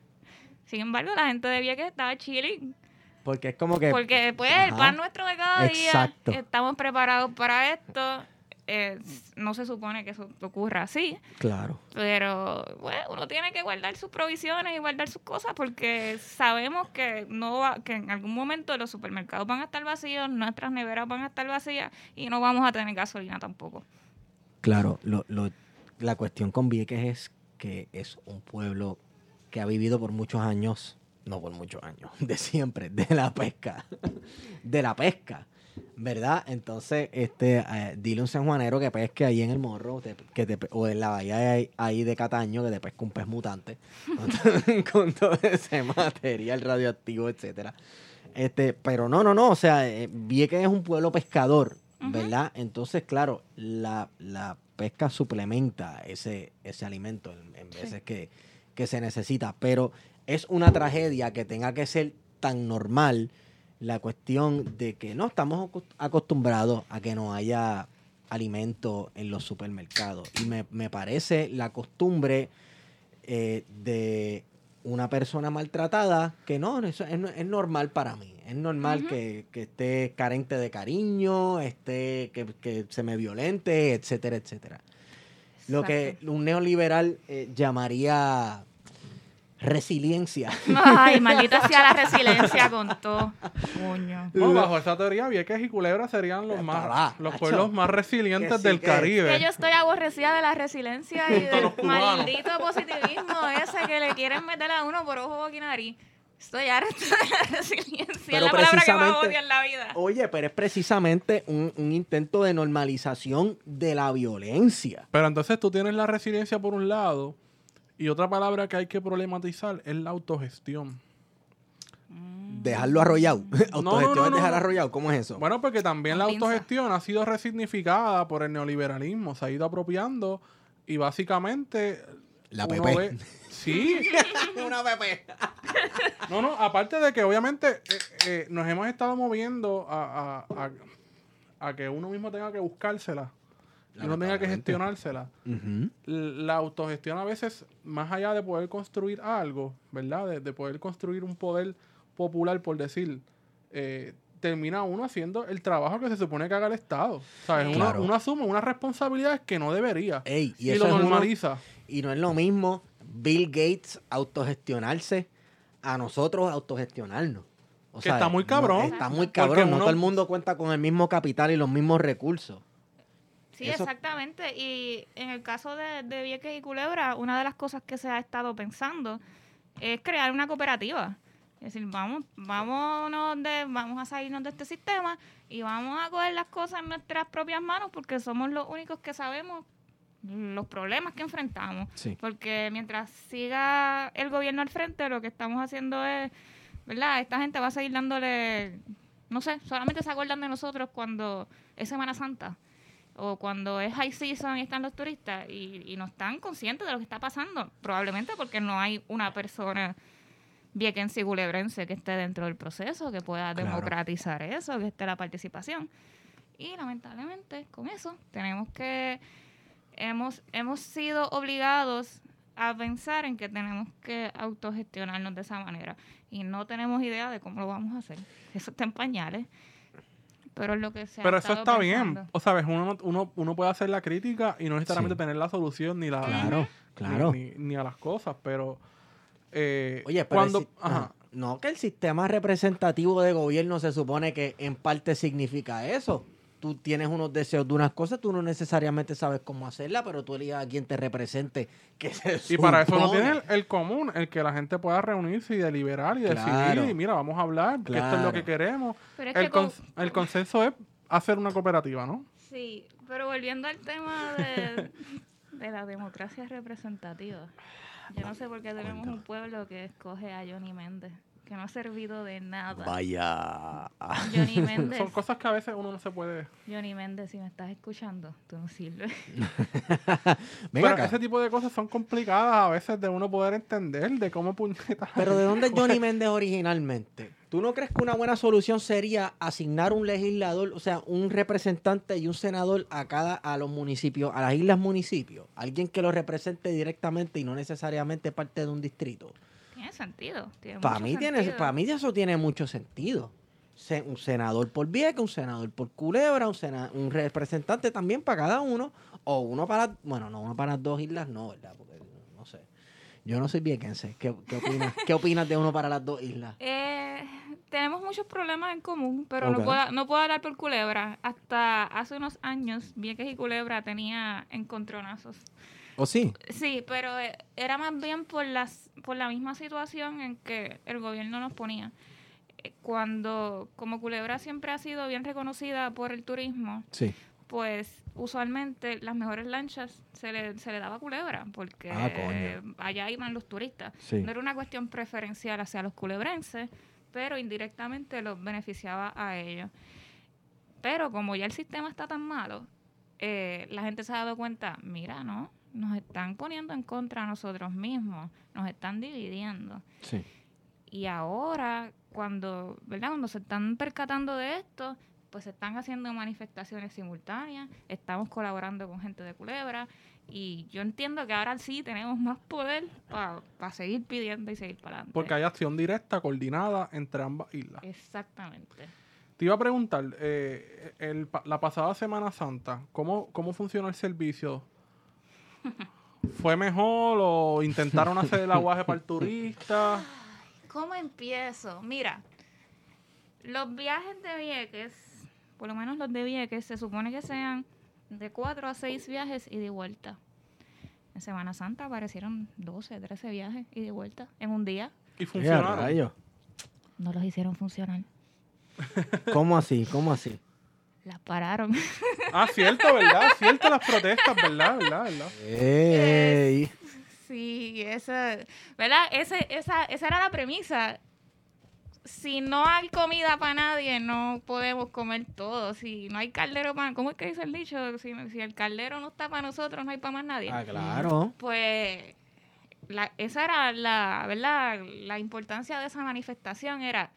Sin embargo, la gente de Vieques estaba chilling. Porque es como que... Porque pues el pan nuestro de cada día, estamos preparados para esto. Eh, no se supone que eso ocurra así. Claro. Pero bueno, uno tiene que guardar sus provisiones y guardar sus cosas porque sabemos que no va, que en algún momento los supermercados van a estar vacíos, nuestras neveras van a estar vacías y no vamos a tener gasolina tampoco. Claro, lo, lo, la cuestión con Vieques es que es un pueblo que ha vivido por muchos años, no por muchos años, [LAUGHS] de siempre, de la pesca, [LAUGHS] de la pesca, ¿verdad? Entonces, este, eh, dile a un sanjuanero que pesque ahí en el morro, te- que te o en la bahía de ahí, ahí de Cataño, que te pesca un pez mutante, [LAUGHS] con, con todo ese material radioactivo, etcétera. Este, pero no, no, no, o sea, eh, Vieques es un pueblo pescador, ¿verdad? Entonces, claro, la, la pesca suplementa ese, ese alimento en, en Sí. veces que, que se necesita, pero es una tragedia que tenga que ser tan normal la cuestión de que no estamos acos- acostumbrados a que no haya alimento en los supermercados. Y me, me parece la costumbre eh, de una persona maltratada que no, eso es, es normal para mí. Es normal que, que esté carente de cariño, esté, que, que se me violente, etcétera, etcétera. Lo que un neoliberal eh, llamaría resiliencia. Ay, [LAUGHS] maldita sea la resiliencia con todo. Coño. No, bajo esa teoría, Vieques y Culebra serían los más los macho. pueblos más resilientes Que sí, del que- Caribe. Que yo estoy aborrecida de la resiliencia y del maldito positivismo ese que le quieren meter a uno por ojo, boca y nariz. Estoy harta de la resiliencia. Pero es la palabra que más odio en la vida. Oye, pero es precisamente un, un intento de normalización de la violencia. Pero entonces tú tienes la resiliencia por un lado y otra palabra que hay que problematizar es la autogestión. Dejarlo arrollado. no, Autogestión no, es dejar arrollado. ¿Cómo es eso? Bueno, porque también la autogestión ha sido resignificada por el neoliberalismo, se ha ido apropiando y básicamente La PP. ve- Sí, [LAUGHS] Una PP. [LAUGHS] no, no, aparte de que obviamente eh, eh, nos hemos estado moviendo a, a- a- a que uno mismo tenga que buscársela y uno tenga que gestionársela. La autogestión a veces, más allá de poder construir algo, ¿verdad? De, de poder construir un poder popular, por decir, eh, termina uno haciendo el trabajo que se supone que haga el Estado. ¿Sabes? Uno, Claro. uno asume unas responsabilidades que no debería. Ey, y y eso lo uno- normaliza. Y no es lo mismo Bill Gates autogestionarse a nosotros autogestionarnos. O Que está muy cabrón. está muy Porque cabrón. No uno- todo el mundo cuenta con el mismo capital y los mismos recursos. Sí, Eso- exactamente. Y en el caso de, de Vieques y Culebra, una de las cosas que se ha estado pensando es crear una cooperativa. Es decir, vamos, vámonos de, vamos a salirnos de este sistema y vamos a coger las cosas en nuestras propias manos porque somos los únicos que sabemos los problemas que enfrentamos. Sí. Porque mientras siga el gobierno al frente, lo que estamos haciendo es, ¿verdad? Esta gente va a seguir dándole, no sé, solamente se acuerdan de nosotros cuando es Semana Santa o cuando es high season y están los turistas y, y no están conscientes de lo que está pasando. Probablemente porque no hay una persona viequense y culebrense que esté dentro del proceso, que pueda Claro. democratizar eso, que esté la participación. Y lamentablemente con eso tenemos que, hemos, hemos sido obligados a pensar en que tenemos que autogestionarnos de esa manera y no tenemos idea de cómo lo vamos a hacer. Eso está en pañales. Pero es lo que se ha Pero eso está pensando. bien. O sabes, uno, no- uno, uno puede hacer la crítica y no necesariamente Sí. tener la solución ni la Claro, ni- claro. Ni, ni a las cosas, pero eh, Oye, pero cuando si- ajá. no que el sistema representativo de gobierno se supone que en parte significa eso. Tú tienes unos deseos de unas cosas, tú no necesariamente sabes cómo hacerla, pero tú eliges a quien te represente. [LAUGHS] Que se Y para eso no supone. tiene el, el común, el que la gente pueda reunirse y deliberar y Claro. decidir. Y mira, vamos a hablar, que esto es lo Claro. que queremos. Pero es El, que con- cons- el consenso es hacer una cooperativa, ¿no? Sí, pero volviendo al tema de, de la democracia representativa. Yo no sé por qué tenemos un pueblo que escoge a Johnny Méndez, que no ha servido de nada. Vaya. Johnny [LAUGHS] Méndez, Son cosas que a veces uno no se puede... Johnny Méndez, si me estás escuchando, tú no sirves. [LAUGHS] Venga Pero acá. ese tipo de cosas son complicadas a veces de uno poder entender, de cómo puñetas... Pero ¿de dónde es [LAUGHS] Johnny Méndez originalmente? ¿Tú no crees que una buena solución sería asignar un legislador, o sea, un representante y un senador a cada a los municipios, a las islas municipios? Alguien que lo represente directamente y no necesariamente parte de un distrito. Tiene sentido. tiene Para mí tiene para mí eso tiene mucho sentido. Se- un senador por Vieques, un senador por Culebra, un, sena- un representante también para cada uno, o uno para, bueno, no, uno para las dos islas, no, ¿verdad? Porque. Yo no soy viequense. ¿Qué, qué opinas? ¿Qué opinas de uno para las dos islas? [LAUGHS] Eh, tenemos muchos problemas en común, pero no, puedo, no puedo hablar por Culebra. Hasta hace unos años, Vieques y Culebra tenía encontronazos. ¿O sí? Sí, pero eh, era más bien por, las, por la misma situación en que el gobierno nos ponía. Eh, Cuando, como Culebra siempre ha sido bien reconocida por el turismo, Sí. Pues usualmente las mejores lanchas se le, se le daba Culebra, porque Ah, allá iban los turistas. Sí. No era una cuestión preferencial hacia los culebrenses, pero indirectamente los beneficiaba a ellos. Pero como ya el sistema está tan malo, eh, la gente se ha dado cuenta, mira, ¿no? Nos están poniendo en contra a nosotros mismos, nos están dividiendo. Sí. Y ahora, cuando, ¿verdad? Cuando se están percatando de esto, pues se están haciendo manifestaciones simultáneas, estamos colaborando con gente de Culebra y yo entiendo que ahora sí tenemos más poder para seguir pidiendo y seguir para adelante. Porque hay acción directa, coordinada entre ambas islas. Exactamente. Te iba a preguntar, eh, el pa- la pasada Semana Santa, ¿cómo, ¿cómo funcionó el servicio? [LAUGHS] ¿Fue mejor o intentaron hacer el aguaje para el turista? ¿Cómo empiezo? Mira, los viajes de Vieques, por lo menos los de Vieques, se supone que sean de cuatro a seis viajes y de vuelta. En Semana Santa aparecieron 12, 13 viajes y de vuelta en un día. Y funcionaron. No los hicieron funcionar. [LAUGHS] ¿Cómo así? ¿Cómo así? Las pararon. [LAUGHS] Ah, cierto, ¿verdad? Cierto las protestas, ¿verdad? ¿Verdad? ¿verdad? Ey. sí, esa, ¿verdad? Ese, esa, esa era la premisa. Si no hay comida para nadie, no podemos comer todo. Si no hay caldero para... ¿Cómo es que dice el dicho? Si, si el caldero no está para nosotros, no hay para más nadie. Ah, claro. Pues la- esa era la, ¿verdad? La importancia de esa manifestación era,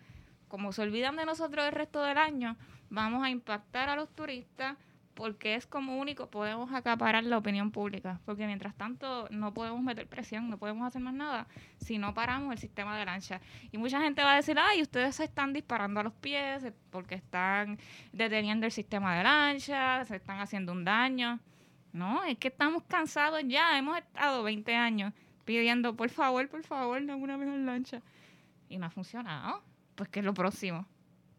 como se olvidan de nosotros el resto del año, vamos a impactar a los turistas porque es como único podemos acaparar la opinión pública, porque mientras tanto no podemos meter presión, no podemos hacer más nada si no paramos el sistema de lancha. Y mucha gente va a decir, ay, ustedes se están disparando a los pies eh, porque están deteniendo el sistema de lancha, se están haciendo un daño. No, es que estamos cansados ya. Hemos estado 20 años pidiendo, por favor, por favor, dame una mejor lancha. Y no ha funcionado. Pues, ¿qué es lo próximo?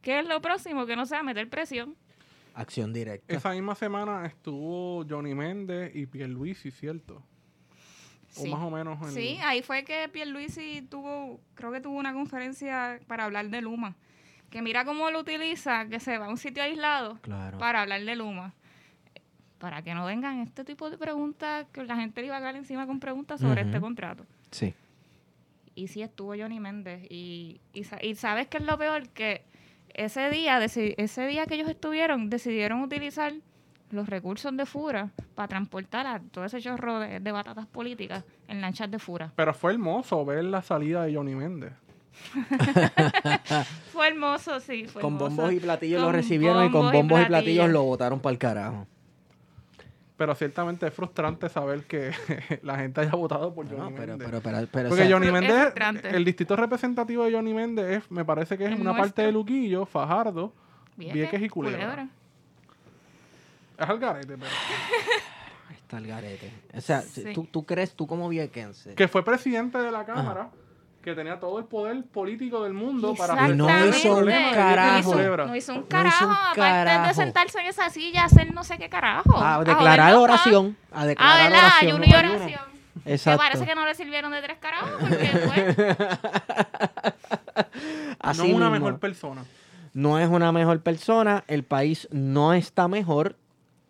¿Qué es lo próximo? Que no sea meter presión. Acción directa. Esa misma semana estuvo Johnny Méndez y Pierluisi, ¿cierto? O Sí. más o menos. en- Sí, ahí fue que Pierluisi tuvo, creo que tuvo una conferencia para hablar de Luma. Que mira cómo lo utiliza, que se va a un sitio aislado Claro. para hablar de Luma. Para que no vengan este tipo de preguntas, que la gente le iba a caer encima con preguntas sobre este contrato. Sí. Y sí estuvo Johnny Méndez. Y, y, y sabes qué es lo peor, que ese día, ese día que ellos estuvieron, decidieron utilizar los recursos de Fura para transportar a todo ese chorro de, de batatas políticas en lanchas de Fura. Pero fue hermoso ver la salida de Johnny Méndez. [LAUGHS] Fue hermoso, sí. Fue Con hermoso. bombos y platillos lo recibieron y con bombos y bombos y platillos platillos. lo botaron para el carajo. Pero ciertamente es frustrante saber que [LAUGHS] la gente haya votado por No, Johnny pero, Méndez. pero, pero, pero, o Porque sea, Johnny Es Méndez, el distrito representativo de Johnny Méndez es- me parece que es una parte de Luquillo, Fajardo, Vieques, Vieques y Culebra. Es al garete, pero... [LAUGHS] está el garete. O sea, Sí. ¿tú, tú crees, tú como viequense, Que fue presidente de la Cámara, que tenía todo el poder político del mundo para Y no resolver hizo un el problema de carajo. No hizo, Culebra. no hizo un No hizo carajo. un Aparte carajo. de sentarse en esa silla, hacer no sé qué carajo. a A declarar oración, a Ah, declarar ¿verdad? oración. Ayuno y oración. Que Exacto. parece que no le sirvieron de tres carajos. Porque, pues, [LAUGHS] Así no una mismo. mejor persona. no es una mejor persona, el país no está mejor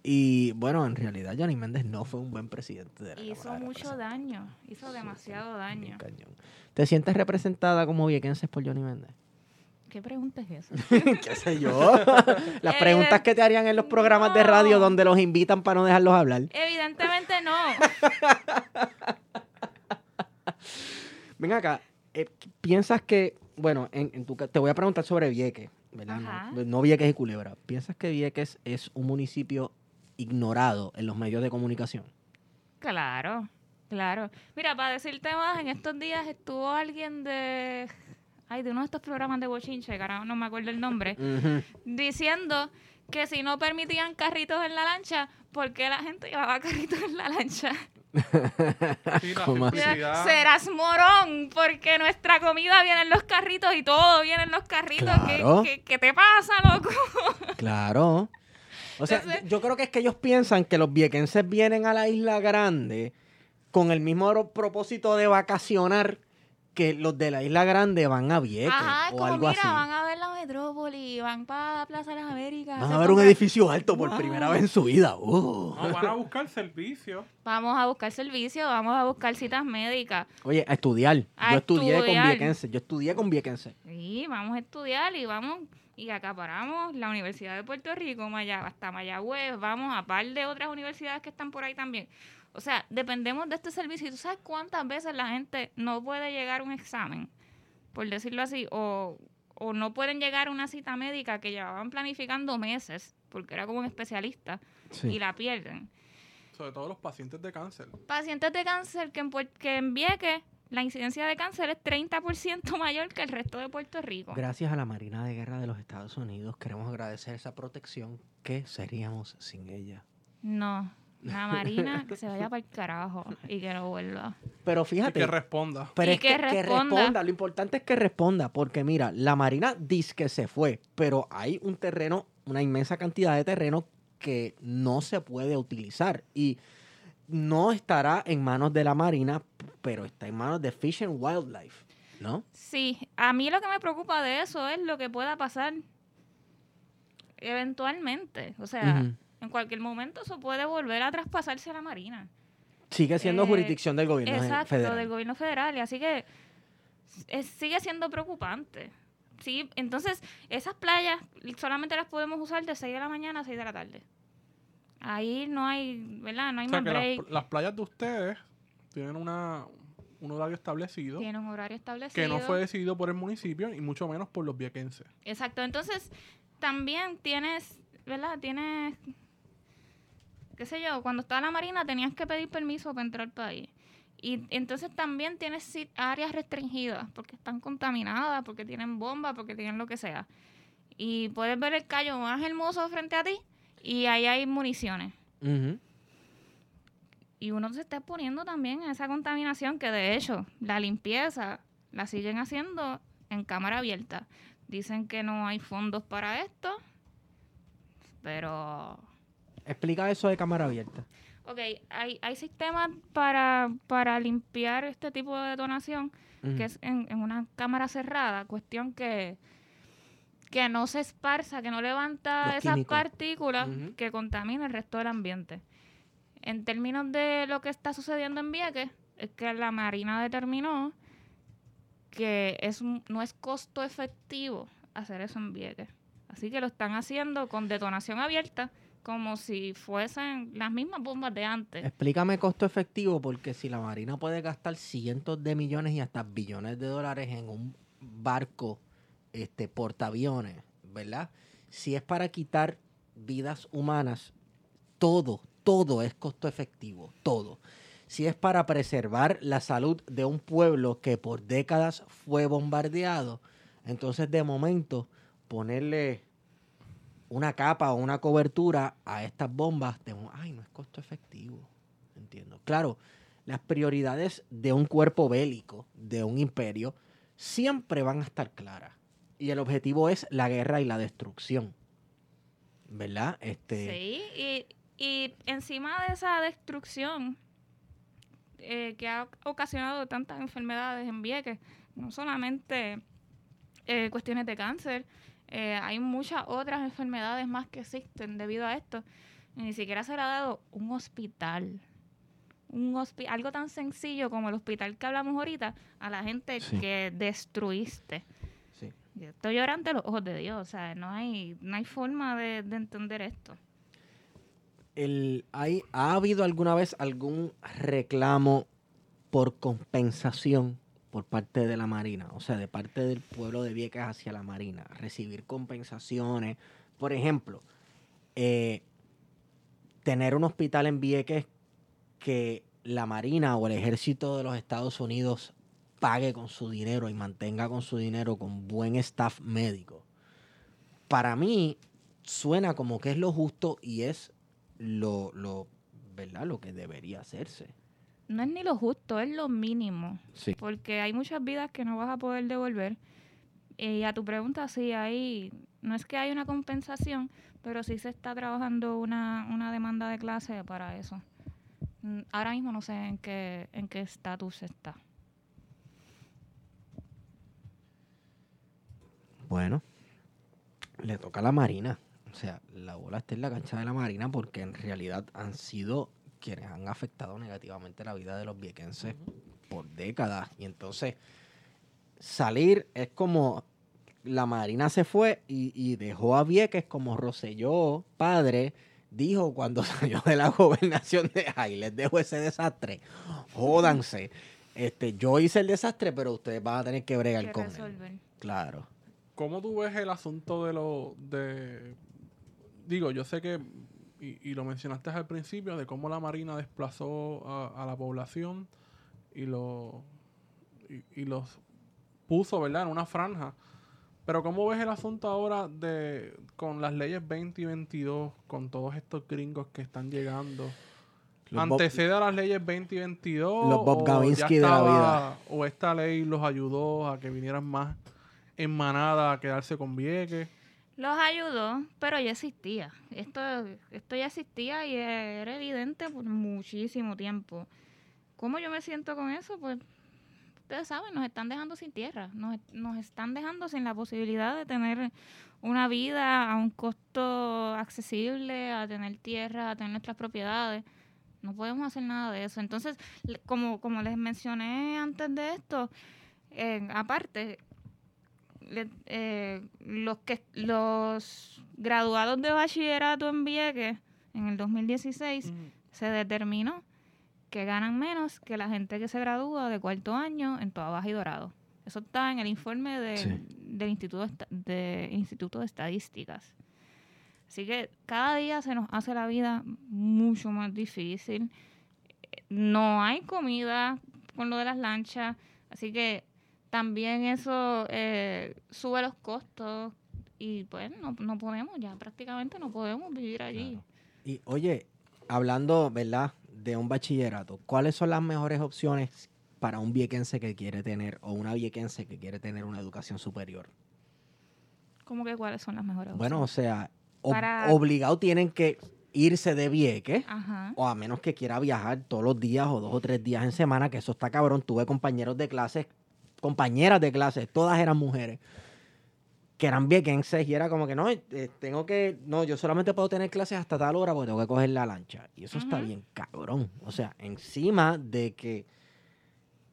y bueno, en realidad Johnny Méndez no fue un buen presidente de la hizo mucho daño. Hizo demasiado daño. cañón. ¿Te sientes representada como viequenses por Johnny Méndez? ¿Qué pregunta es esa? [LAUGHS] ¿Qué sé yo? [LAUGHS] Las preguntas que te harían en los programas de radio donde los invitan para no dejarlos hablar. Evidentemente no. [LAUGHS] Ven acá, eh, ¿piensas que, bueno, en, en tu, te voy a preguntar sobre Vieques, ¿verdad? No, no Vieques y Culebra. ¿Piensas que Vieques es un municipio ignorado en los medios de comunicación? Claro, claro. Mira, para decirte más, en estos días estuvo alguien de... ay, de uno de estos programas de bochinche, que ahora no me acuerdo el nombre, [LAUGHS] diciendo que si no permitían carritos en la lancha, ¿por qué la gente llevaba carritos en la lancha? Sí, la. Serás morón, porque nuestra comida viene en los carritos y todo viene en los carritos. ¿Qué, Claro. qué, qué te pasa, loco? [LAUGHS] Claro. O sea, Entonces- yo creo que es que ellos piensan que los viequenses vienen a la isla grande con el mismo ro- propósito de vacacionar que los de la isla grande van a Vieques Ajá, o como, algo mira, así. van a ver la metrópoli, van para Plaza de las Américas. Van a ver un edificio alto por Wow. primera vez en su vida. Uh. No, van a buscar servicios. Vamos a buscar servicios, vamos a buscar citas médicas. Oye, a estudiar. A yo estudié con estudiar. viequenses. Yo estudié con viequenses. Sí, vamos a estudiar y vamos y acaparamos la Universidad de Puerto Rico, Maya- hasta Mayagüez, vamos a par de otras universidades que están por ahí también. O sea, dependemos de este servicio. ¿Y tú sabes cuántas veces la gente no puede llegar a un examen, por decirlo así, o, o no pueden llegar a una cita médica que llevaban planificando meses, porque era como un especialista, y la pierden? Sobre todo los pacientes de cáncer. Pacientes de cáncer que en, que en Vieques la incidencia de cáncer es 30% mayor que el resto de Puerto Rico. Gracias a la Marina de Guerra de los Estados Unidos queremos agradecer esa protección. ¿Qué seríamos sin ella? No, la [LAUGHS] Marina que se vaya para el carajo y que no vuelva. Pero Y fíjate, que responda. pero Y es que que, que responda. Lo importante es que responda, porque mira, la Marina dice que se fue, pero hay un terreno, una inmensa cantidad de terreno que no se puede utilizar y no estará en manos de la Marina, pero está en manos de Fish and Wildlife, ¿no? Sí, a mí lo que me preocupa de eso es lo que pueda pasar eventualmente. O sea. En cualquier momento eso puede volver a traspasarse a la Marina. Sigue siendo Eh, jurisdicción del gobierno Exacto, federal. del gobierno federal. Y así que es- sigue siendo preocupante. Sí, entonces esas playas solamente las podemos usar de 6 de la mañana a 6 de la tarde. Ahí no hay, ¿verdad? No hay O sea más que las, break. las playas de ustedes tienen una, un horario establecido Tiene un horario establecido. que no fue decidido por el municipio y mucho menos por los viequenses. Exacto. Entonces, también tienes, ¿verdad? Tienes, qué sé yo, cuando estaba la Marina tenías que pedir permiso para entrar al país. Y entonces también tienes áreas restringidas porque están contaminadas, porque tienen bombas, porque tienen lo que sea. Y puedes ver el callo más hermoso frente a ti y ahí hay municiones. Y uno se está exponiendo también a esa contaminación que de hecho la limpieza la siguen haciendo en cámara abierta. Dicen que no hay fondos para esto, pero... Explica eso de cámara abierta. Ok, hay, hay sistemas para, para limpiar este tipo de detonación que es en, en una cámara cerrada, cuestión que, que no se esparza, que no levanta Los esas químicos. partículas que contamina el resto del ambiente. En términos de lo que está sucediendo en Vieques, es que la Marina determinó que es, no es costo efectivo hacer eso en Vieques. Así que lo están haciendo con detonación abierta, como si fuesen las mismas bombas de antes. Explícame costo efectivo, porque si la Marina puede gastar cientos de millones y hasta billones de dólares en un barco este, portaaviones, ¿verdad? Si es para quitar vidas humanas, todo, todo es costo efectivo, todo. Si es para preservar la salud de un pueblo que por décadas fue bombardeado, entonces de momento ponerle una capa o una cobertura a estas bombas, de, ay, no es costo efectivo. Entiendo. Claro, las prioridades de un cuerpo bélico, de un imperio, siempre van a estar claras. Y el objetivo es la guerra y la destrucción. ¿Verdad? Este, Sí, y, y encima de esa destrucción eh, que ha ocasionado tantas enfermedades en Vieques, no solamente eh, cuestiones de cáncer, eh, hay muchas otras enfermedades más que existen debido a esto. Y ni siquiera se le ha dado un hospital. Un hospi- algo tan sencillo como el hospital que hablamos ahorita a la gente Sí. que destruiste. sí. Yo estoy llorando ante los ojos de Dios, o sea, no hay, no hay forma de, de entender esto. El, hay, ¿Ha habido alguna vez algún reclamo por compensación por parte de la Marina? O sea, de parte del pueblo de Vieques hacia la Marina. Recibir compensaciones. Por ejemplo, eh, tener un hospital en Vieques que la Marina o el ejército de los Estados Unidos pague con su dinero y mantenga con su dinero con buen staff médico, para mí suena como que es lo justo y es lo, lo, ¿verdad? lo que debería hacerse. No es ni lo justo, es lo mínimo. Sí. Porque hay muchas vidas que no vas a poder devolver. Y a tu pregunta, sí, hay, no es que hay una compensación, pero sí se está trabajando una, una demanda de clase para eso. Mm, Ahora mismo no sé en qué en qué estatus está. Bueno, le toca a la Marina. O sea, la bola está en la cancha de la Marina porque en realidad han sido quienes han afectado negativamente la vida de los viequenses por décadas. Y entonces, salir es como la Marina se fue y, y dejó a Vieques como Roselló, padre, dijo cuando [LAUGHS] salió de la gobernación de ahí, les dejo ese desastre. Jódanse. Este, yo hice el desastre, pero ustedes van a tener que bregar Que con él. resolver. Claro. ¿Cómo tú ves el asunto de lo de digo, yo sé que y, y lo mencionaste al principio de cómo la Marina desplazó a, a la población y lo y, y los puso, ¿verdad? En una franja. Pero ¿cómo ves el asunto ahora de con las leyes 20 y 22 con todos estos gringos que están llegando? Los Bob- ¿Antecede a las leyes 20 y 22? Los Bob Gavinsky de la vida. ¿O esta ley los ayudó a que vinieran más en manada a quedarse con Vieques? Los ayudó, pero ya existía. Esto, esto ya existía y era evidente por muchísimo tiempo. ¿Cómo yo me siento con eso? Pues ustedes saben, nos están dejando sin tierra, nos, nos están dejando sin la posibilidad de tener una vida a un costo accesible, a tener tierra, a tener nuestras propiedades. No podemos hacer nada de eso. Entonces, como, como les mencioné antes de esto, eh, aparte, eh, los que los graduados de bachillerato en Vieques en el 2016 se determinó que ganan menos que la gente que se gradúa de cuarto año en Toa Baja y Dorado. Eso está en el informe de- Sí. del Instituto de, Instituto de Estadísticas. Así que cada día se nos hace la vida mucho más difícil. No hay comida con lo de las lanchas, así que también eso eh, sube los costos y pues no, no podemos, ya prácticamente no podemos vivir allí. Claro. Y oye, hablando, ¿verdad? De un bachillerato, ¿cuáles son las mejores opciones para un viequense que quiere tener o una viequense que quiere tener una educación superior? ¿Cómo que cuáles son las mejores Bueno, o opciones? sea, ob- Para- obligado tienen que irse de Vieques, Ajá. o a menos que quiera viajar todos los días o dos o tres días en semana, que eso está cabrón. Tuve compañeros de clases, compañeras de clases, todas eran mujeres, que eran viequenses y era como que no, eh, tengo que, no, yo solamente puedo tener clases hasta tal hora porque tengo que coger la lancha. Y eso está bien cabrón. O sea, encima de que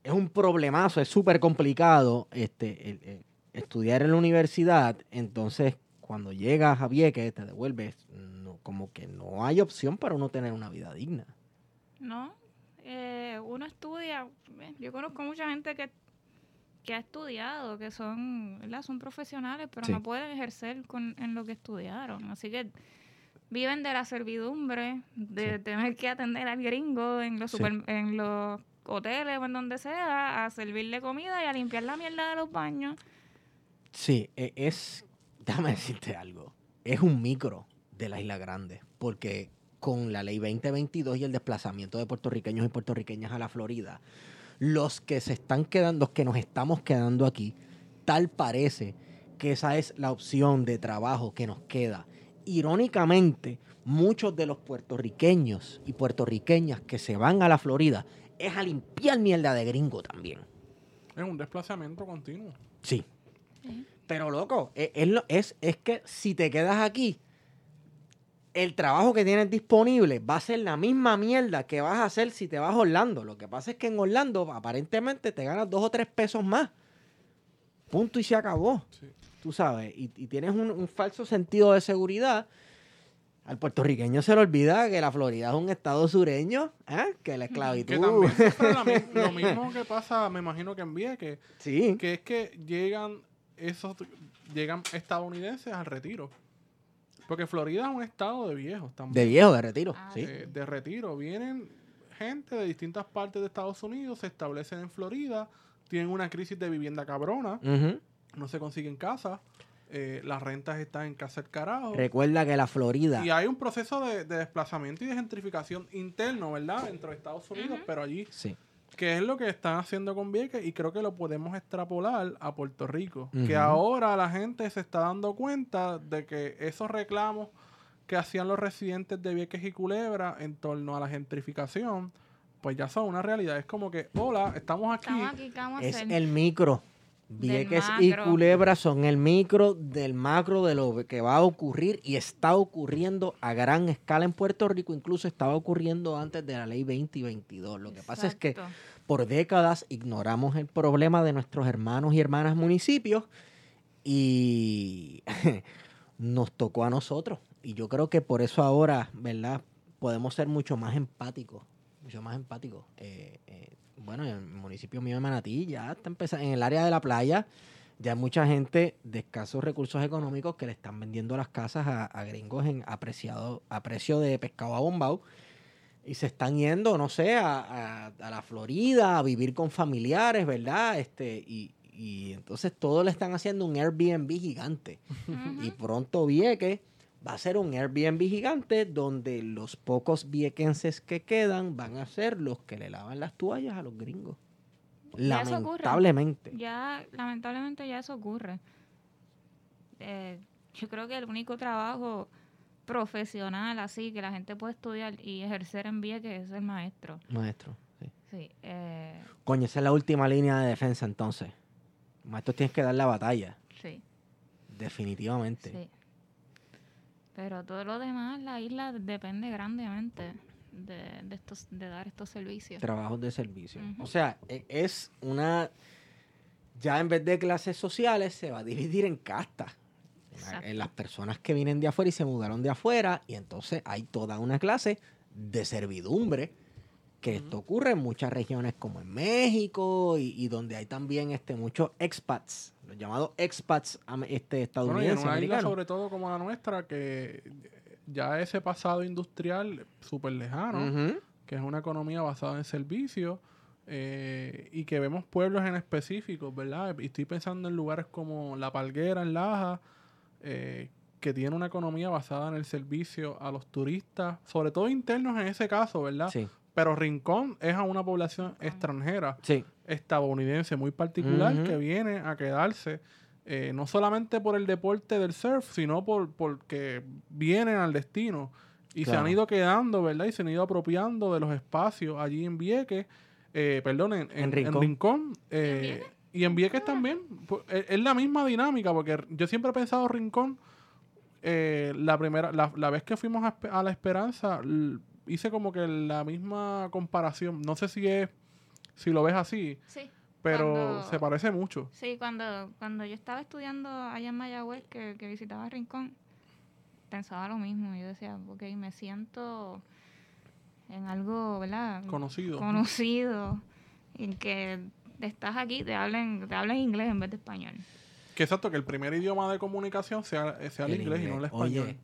es un problemazo, es súper complicado este, el- el estudiar en la universidad, entonces cuando llegas a Vieques te devuelves, no, como que no hay opción para uno tener una vida digna. No, eh, uno estudia, eh, yo conozco mucha gente que, que ha estudiado, que son, ¿verdad? son profesionales, pero Sí. no pueden ejercer con, en lo que estudiaron. Así que viven de la servidumbre, de Sí. tener que atender al gringo en los, Sí. super- en los hoteles o en donde sea, a servirle comida y a limpiar la mierda de los baños. Sí, e- es, déjame decirte algo, es un micro de la Isla Grande, porque con la ley 2022 y el desplazamiento de puertorriqueños y puertorriqueñas a la Florida, los que se están quedando, los que nos estamos quedando aquí, tal parece que esa es la opción de trabajo que nos queda. Irónicamente, muchos de los puertorriqueños y puertorriqueñas que se van a la Florida es a limpiar mierda de gringo también. Es un desplazamiento continuo. Sí. Pero loco, e- es, es que si te quedas aquí, el trabajo que tienes disponible va a ser la misma mierda que vas a hacer si te vas a Orlando. Lo que pasa es que en Orlando aparentemente te ganas dos o tres pesos más. Punto y se acabó. Sí. Tú sabes, y, y tienes un, un falso sentido de seguridad. Al puertorriqueño se le olvida que la Florida es un estado sureño, ¿eh? que la esclavitud. Que también [LAUGHS] la lo mismo que pasa, me imagino que en Vieques, sí, que es que llegan esos llegan estadounidenses al retiro. Porque Florida es un estado de viejos de también. viejo, de retiro. Ah, sí. eh, de retiro. Vienen gente de distintas partes de Estados Unidos, se establecen en Florida, tienen una crisis de vivienda cabrona, no se consiguen casas, eh, las rentas están en casa el carajo. Recuerda que la Florida. Y hay un proceso de, de desplazamiento y de gentrificación interno, ¿verdad? Dentro de Estados Unidos, pero allí, Sí. Que es lo que están haciendo con Vieques y creo que lo podemos extrapolar a Puerto Rico. Que ahora la gente se está dando cuenta de que esos reclamos que hacían los residentes de Vieques y Culebra en torno a la gentrificación, pues ya son una realidad. Es como que, hola, estamos aquí. Estamos aquí, ¿qué vamos a Es hacer? el micro. Vieques y. Culebra son el micro del macro de lo que va a ocurrir y está ocurriendo a gran escala en Puerto Rico. Incluso estaba ocurriendo antes de la ley 20 y 22. Lo que pasa es que por décadas ignoramos el problema de nuestros hermanos y hermanas municipios y [LAUGHS] nos tocó a nosotros. Y yo creo que por eso ahora, ¿verdad? Podemos ser mucho más empáticos, mucho más empáticos. Eh, eh, bueno, en el municipio mío de Manatí ya está empezando, en el área de la playa, ya hay mucha gente de escasos recursos económicos que le están vendiendo las casas a, a gringos en apreciado, a precio de pescado abombado y se están yendo, no sé, a, a- a la Florida a vivir con familiares, ¿verdad? Este, y, y entonces todo le están haciendo un Airbnb gigante. Y pronto Vieques va a ser un Airbnb gigante donde los pocos viequenses que quedan van a ser los que le lavan las toallas a los gringos. Ya. Lamentablemente. Ya, lamentablemente ya eso ocurre. Eh, yo creo que el único trabajo profesional así que la gente puede estudiar y ejercer en Vieques es el maestro. Maestro. sí. Sí, eh, Coño, esa es la última línea de defensa entonces. Maestro, tienes que dar la batalla. sí, Definitivamente. sí. Pero todo lo demás, la isla depende grandemente de, de estos, de dar estos servicios. Trabajos de servicio. O sea, e- es una. Ya en vez de clases sociales, se va a dividir en castas. En las personas que vienen de afuera y se mudaron de afuera, y entonces hay toda una clase de servidumbre. Que esto ocurre en muchas regiones como en México y, y donde hay también este, muchos expats, los llamados expats este, Bueno, y en estadounidenses, una isla sobre todo como la nuestra, que ya ese pasado industrial súper lejano, que es una economía basada en servicios, eh, y que vemos pueblos en específico, ¿verdad? Y estoy pensando en lugares como La Palguera, en Laja, eh, que tiene una economía basada en el servicio a los turistas, sobre todo internos en ese caso, ¿verdad? Sí, Pero Rincón es a una población extranjera sí. estadounidense muy particular que viene a quedarse eh, no solamente por el deporte del surf, sino por porque vienen al destino y se han ido quedando, ¿verdad? Y se han ido apropiando de los espacios allí en Vieques, eh, perdón, en, en- En en Rincón. Eh, y en Vieques también. Pu- Es, es la misma dinámica, porque yo siempre he pensado Rincón, eh, la primera, la, la vez que fuimos a, La Esperanza, hice como que la misma comparación. No sé si es, si lo ves así, Sí, pero Cuando- se parece mucho. sí cuando, cuando yo estaba estudiando allá en Mayagüez, que, que visitaba Rincón, pensaba lo mismo. Yo decía, ok, me siento en algo, ¿verdad? Conocido. Conocido. En que estás aquí, te hablan, te hablan inglés en vez de español. Que exacto, que el primer idioma de comunicación sea, sea el, El inglés, y no el español. Oye,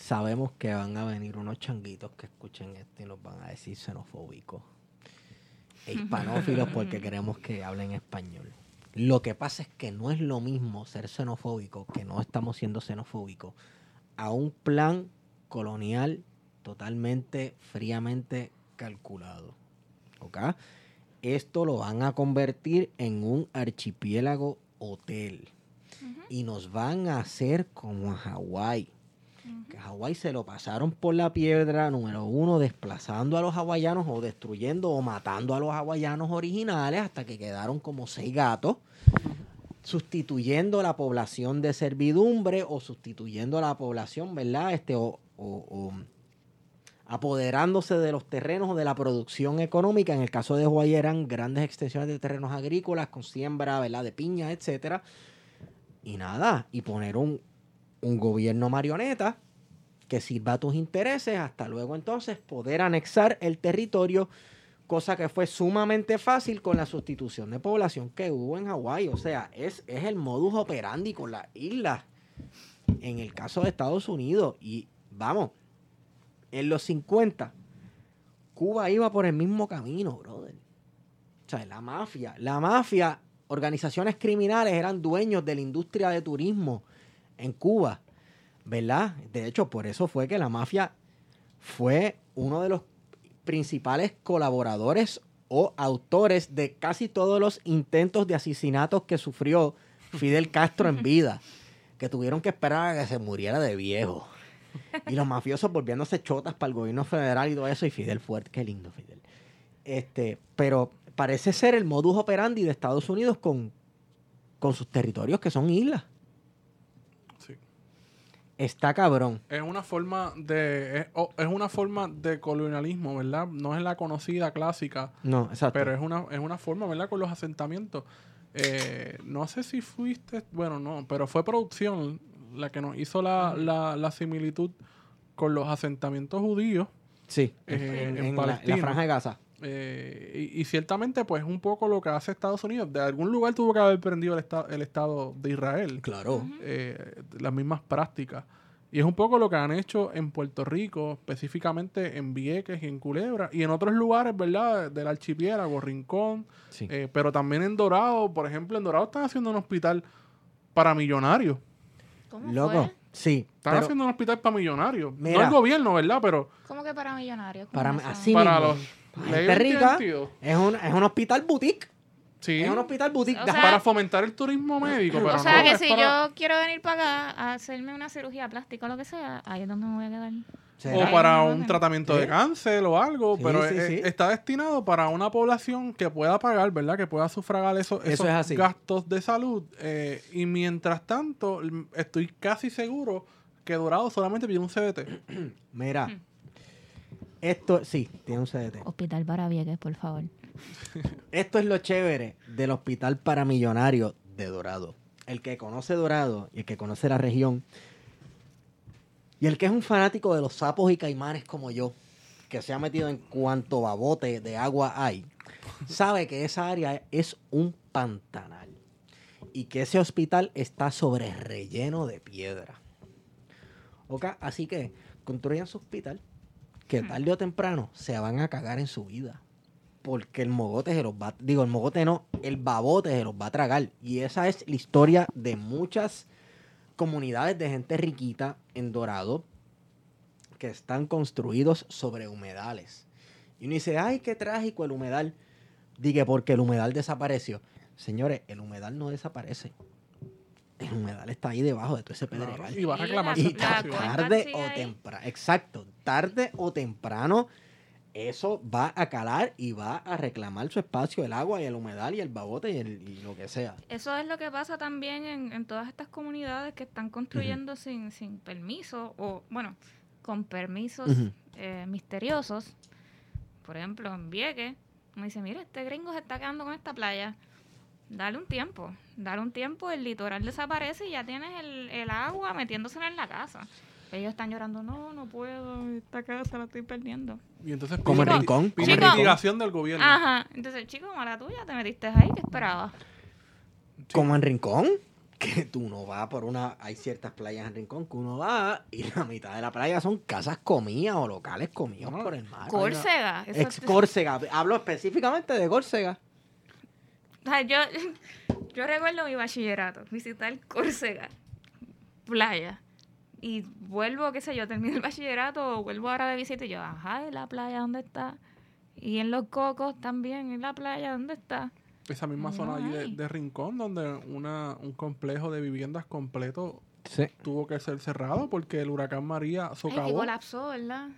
sabemos que van a venir unos changuitos que escuchen esto y nos van a decir xenofóbicos e hispanófilos [LAUGHS] porque queremos que hablen español. Lo que pasa es que no es lo mismo ser xenofóbico, que no estamos siendo xenofóbicos, a un plan colonial totalmente fríamente calculado. ¿Ok? Esto lo van a convertir en un archipiélago hotel y nos van a hacer como a Hawái. Que Hawái se lo pasaron por la piedra, número uno, desplazando a los hawaianos o destruyendo o matando a los hawaianos originales hasta que quedaron como seis gatos, sustituyendo la población de servidumbre o sustituyendo la población, ¿verdad? Este, o, apoderándose de los terrenos o de la producción económica. En el caso de Hawái eran grandes extensiones de terrenos agrícolas con siembra, ¿verdad? De piña, etcétera. Y nada, y poner un, un gobierno marioneta que sirva a tus intereses hasta luego entonces poder anexar el territorio, cosa que fue sumamente fácil con la sustitución de población que hubo en Hawái. O sea, es, es el modus operandi con las islas en el caso de Estados Unidos. Y vamos, en los 50, Cuba iba por el mismo camino, brother. O sea, la mafia, la mafia, organizaciones criminales eran dueños de la industria de turismo en Cuba, ¿verdad? De hecho, por eso fue que la mafia fue uno de los principales colaboradores o autores de casi todos los intentos de asesinatos que sufrió Fidel Castro en vida, [LAUGHS] que tuvieron que esperar a que se muriera de viejo. Y los mafiosos volviéndose chotas para el gobierno federal y todo eso, y Fidel fuerte, qué lindo Fidel. Este, pero parece ser el modus operandi de Estados Unidos con, con sus territorios que son islas. Está cabrón. Es una forma de es, una forma de colonialismo, ¿verdad? No es la conocida clásica, No, exacto. pero es una es una forma, ¿verdad? Con los asentamientos. Eh, no sé si fuiste, bueno, no, pero fue producción la que nos hizo la, la, la similitud con los asentamientos judíos sí, eh, en, en en la, la franja de Gaza. Eh, y, y ciertamente, pues, un poco lo que hace Estados Unidos. De algún lugar tuvo que haber prendido el, esta- el Estado de Israel. Claro. eh, las mismas prácticas. Y es un poco lo que han hecho en Puerto Rico, específicamente en Vieques y en Culebra, y en otros lugares, ¿verdad? Del archipiélago, Rincón, Sí. eh, pero también en Dorado, por ejemplo, en Dorado están haciendo un hospital para millonarios. ¿Cómo Loco, fue? sí. Están pero haciendo un hospital para millonarios. no el gobierno, ¿verdad? Pero ¿Cómo que para millonarios? ¿Cómo para es así para mismo, los... para ley gente rica, 2022. es un, es un hospital boutique. Sí, Es un hospital boutique. O de- sea, para fomentar el turismo médico. Pero O sea no, que si para- yo quiero venir para acá a hacerme una cirugía plástica o lo que sea, ahí es donde me voy a quedar. ¿Será? O para un tratamiento de cáncer o algo, Sí, pero sí, eh, sí. está destinado para una población que pueda pagar, ¿verdad? Que pueda sufragar eso- Eso esos es así. gastos de salud. eh, y mientras tanto, estoy casi seguro que Dorado solamente pide un CBT. Mira, Hmm. Esto sí, tiene un CDT. Hospital para Vieques, por favor. Esto es lo chévere del hospital paramillonario de Dorado. El que conoce Dorado y el que conoce la región y el que es un fanático de los sapos y caimanes como yo, que se ha metido en cuanto babote de agua hay, sabe que esa área es un pantanal y que ese hospital está sobre relleno de piedra. ¿Ok? Así que construyan su hospital que tarde o temprano se van a cagar en su vida porque el mogote se los va, digo, el mogote no, el babote se los va a tragar. Y esa es la historia de muchas comunidades de gente riquita en Dorado que están construidos sobre humedales. Y uno dice, ay, qué trágico el humedal. Diga, porque el humedal desapareció. Señores, el humedal no desaparece. El humedal está ahí debajo de todo ese pedregal. y va a reclamar Y la tarde o temprano, exacto, tarde o temprano, eso va a calar y va a reclamar su espacio, el agua y el humedal y el babote y, el- y lo que sea. Eso es lo que pasa también en, en todas estas comunidades que están construyendo sin, sin permiso o, bueno, con permisos eh, misteriosos. Por ejemplo, en Vieques, uno dice, mira, este gringo se está quedando con esta playa. Dale un tiempo, dale un tiempo, el litoral desaparece y ya tienes el, el agua metiéndosela en la casa. Ellos están llorando, no, no puedo, esta casa la estoy perdiendo. Y entonces Como el rincón. pide como mitigación del gobierno. Ajá, entonces, chico, mala tuya, te metiste ahí, ¿qué esperabas? Sí. Como en Rincón, que tú no vas por una, hay ciertas playas en Rincón que uno va y la mitad de la playa son casas comidas o locales comidos No. por el mar. Córcega. Ex Córcega, hablo específicamente de Córcega. O sea, yo, [LAUGHS] yo recuerdo mi bachillerato, visitar Córcega, playa. Y vuelvo, qué sé yo, termino el bachillerato, o vuelvo ahora de visita y yo, ajá, ¿y la playa dónde está? Y en Los Cocos también, ¿en la playa dónde está? Esa misma No zona allí de, de Rincón, donde una, un complejo de viviendas completo Sí. tuvo que ser cerrado porque el huracán María Ay, que socavó. colapsó, ¿verdad?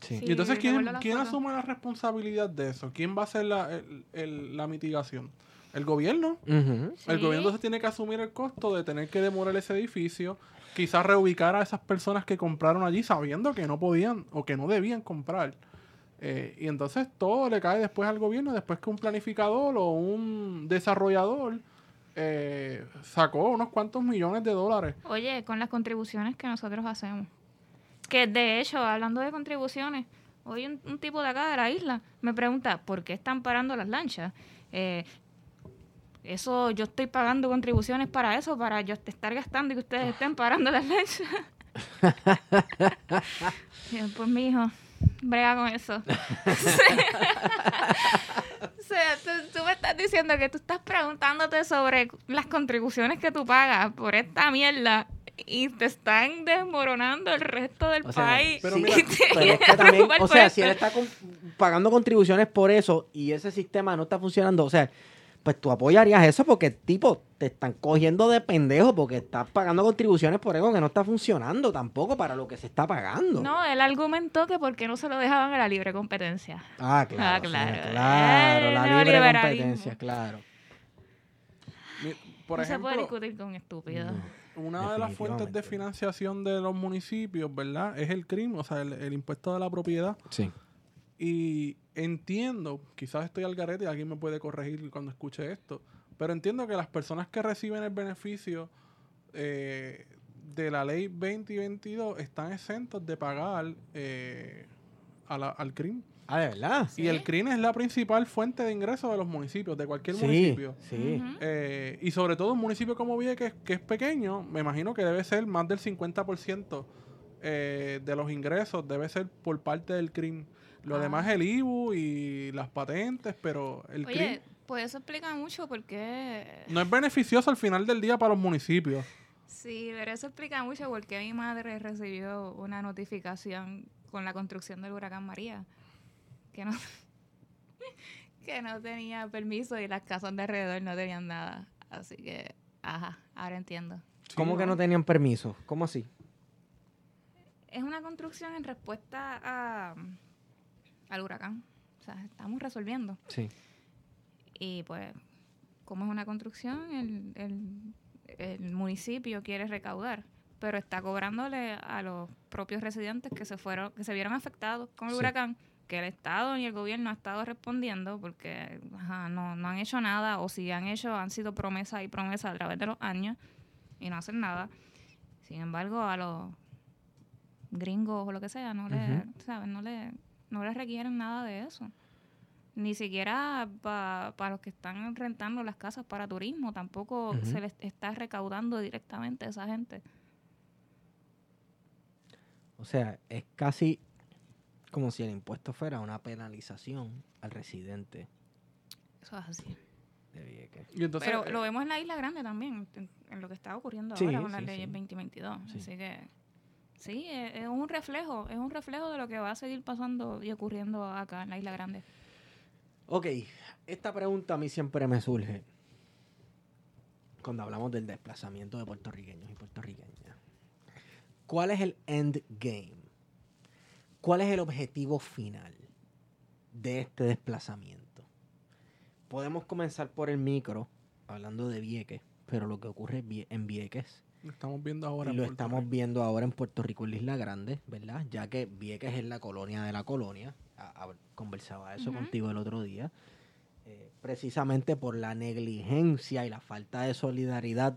Sí. Sí. Y entonces, ¿quién, quién asume la responsabilidad de eso? ¿Quién va a hacer la, el- el- la mitigación? ¿El gobierno? El Sí. gobierno entonces tiene que asumir el costo de tener que demoler ese edificio, quizás reubicar a esas personas que compraron allí sabiendo que no podían o que no debían comprar. Eh, y entonces todo le cae después al gobierno, después que un planificador o un desarrollador eh, sacó unos cuantos millones de dólares. Oye, con las contribuciones que nosotros hacemos. Que de hecho, hablando de contribuciones, hoy un, un tipo de acá de la isla me pregunta, ¿por qué están parando las lanchas? Eh, eso, yo estoy pagando contribuciones para eso, para yo estar gastando y que ustedes estén parando las lanchas. Pues mi hijo, brega con eso. [LAUGHS] [LAUGHS] sea, tú, tú me estás diciendo que tú estás preguntándote sobre las contribuciones que tú pagas por esta mierda y te están desmoronando el resto del O sea, país. pero Y mira, te Pero es que también, o sea, si él está con- pagando contribuciones por eso y ese sistema no está funcionando, o sea, pues tú apoyarías eso porque, tipo, te están cogiendo de pendejo porque estás pagando contribuciones por algo que no está funcionando tampoco para lo que se está pagando. No, él argumentó que porque no se lo dejaban a la libre competencia. Ah, claro. Ah, claro. sí, claro, la libre competencia, claro. Por no se puede ejemplo, discutir con estúpidos. una de las fuentes de financiación de los municipios, ¿verdad? Es el crimen, o sea, el, el impuesto de la propiedad. Sí. Y entiendo, quizás estoy al garete y alguien me puede corregir cuando escuche esto, pero entiendo que las personas que reciben el beneficio eh, de la ley 20 y 22 están exentos de pagar eh, a la- al CRIM. Ah, de verdad. Y el CRIM es la principal fuente de ingresos de los municipios, de cualquier Sí, municipio. sí. Eh, y sobre todo un municipio como Vieques, que es pequeño, me imagino que debe ser más del 50% eh, de los ingresos, debe ser por parte del CRIM. Lo Ah. demás es el IBU y las patentes, pero el Oye, pues eso explica mucho por qué... no es beneficioso al final del día para los municipios. Sí, pero eso explica mucho por qué mi madre recibió una notificación con la construcción del huracán María. Que no, [LAUGHS] que no tenía permiso y las casas de alrededor no tenían nada. Así que, ajá, ahora entiendo. Sí, ¿Cómo que no tenían permiso? ¿Cómo así? Es una construcción en respuesta a, al huracán. O sea, estamos resolviendo. Sí. Y pues, como es una construcción, el, el- el municipio quiere recaudar, pero está cobrándole a los propios residentes que se fueron, que se vieron afectados con el Sí. huracán, que el Estado ni el gobierno ha estado respondiendo porque ajá, no, no han hecho nada, o si han hecho, han sido promesas y promesas a través de los años y no hacen nada. Sin embargo, a los gringos o lo que sea, no le, ¿sabes? No le, no les requieren nada de eso. Ni siquiera para los que están rentando las casas para turismo, tampoco se les está recaudando directamente a esa gente. O sea, es casi como si el impuesto fuera una penalización al residente Eso es así. de Vieques. Y entonces, Pero eh, lo vemos en la isla grande también, en, en lo que está ocurriendo Sí, ahora con las sí, leyes sí. 2022. Sí. Así que sí, es, es un reflejo, es un reflejo de lo que va a seguir pasando y ocurriendo acá en la isla grande. Ok, esta pregunta a mí siempre me surge cuando hablamos del desplazamiento de puertorriqueños y puertorriqueñas. ¿Cuál es el end game? ¿Cuál es el objetivo final de este desplazamiento? Podemos comenzar por el micro, hablando de Vieques, pero lo que ocurre en Vieques lo estamos viendo ahora. en lo Puerto estamos Rico. viendo ahora en Puerto Rico, en la Isla Grande, ¿verdad? Ya que Vieques es la colonia de la colonia. A- a- conversaba eso contigo el otro día. Eh, precisamente por la negligencia y la falta de solidaridad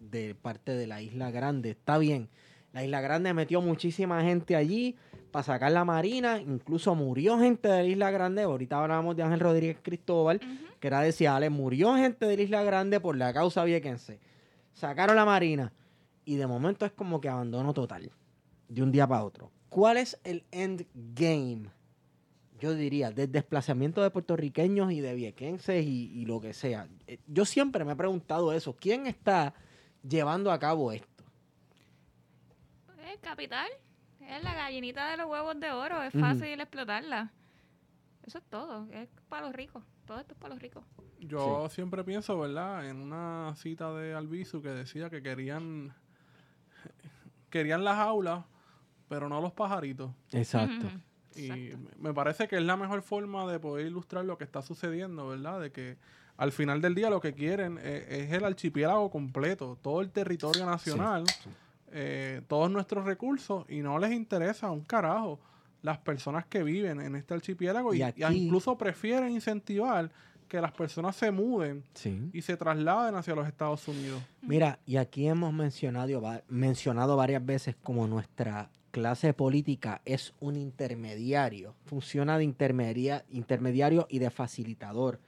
de parte de la Isla Grande. Está bien, la Isla Grande metió muchísima gente allí para sacar la marina, incluso murió gente de la Isla Grande. Ahorita hablábamos de Ángel Rodríguez Cristóbal, que era de Ciales, murió gente de la Isla Grande por la causa viequense. Sacaron la marina y de momento es como que abandono total, de un día para otro. ¿Cuál es el end game? Yo diría, del desplazamiento de puertorriqueños y de viequenses y, y lo que sea. Eh, Yo siempre me he preguntado eso. ¿Quién está llevando a cabo esto? Es capital, es la gallinita de los huevos de oro, es fácil explotarla. Eso es todo, es para los ricos, todo esto es para los ricos. Yo siempre pienso, ¿verdad? En una cita de Albizu que decía que querían querían las aulas, pero no los pajaritos. Exacto. Y exacto. me parece que es la mejor forma de poder ilustrar lo que está sucediendo, ¿verdad? De que al final del día lo que quieren eh, es, el archipiélago completo, todo el territorio nacional, sí. eh, todos nuestros recursos, y no les interesa un carajo las personas que viven en este archipiélago Y y, aquí- y incluso prefieren incentivar que las personas se muden Sí. y se trasladen hacia los Estados Unidos. Mira, y aquí hemos mencionado, mencionado varias veces como nuestra clase política es un intermediario, funciona de intermedia- intermediario y de facilitador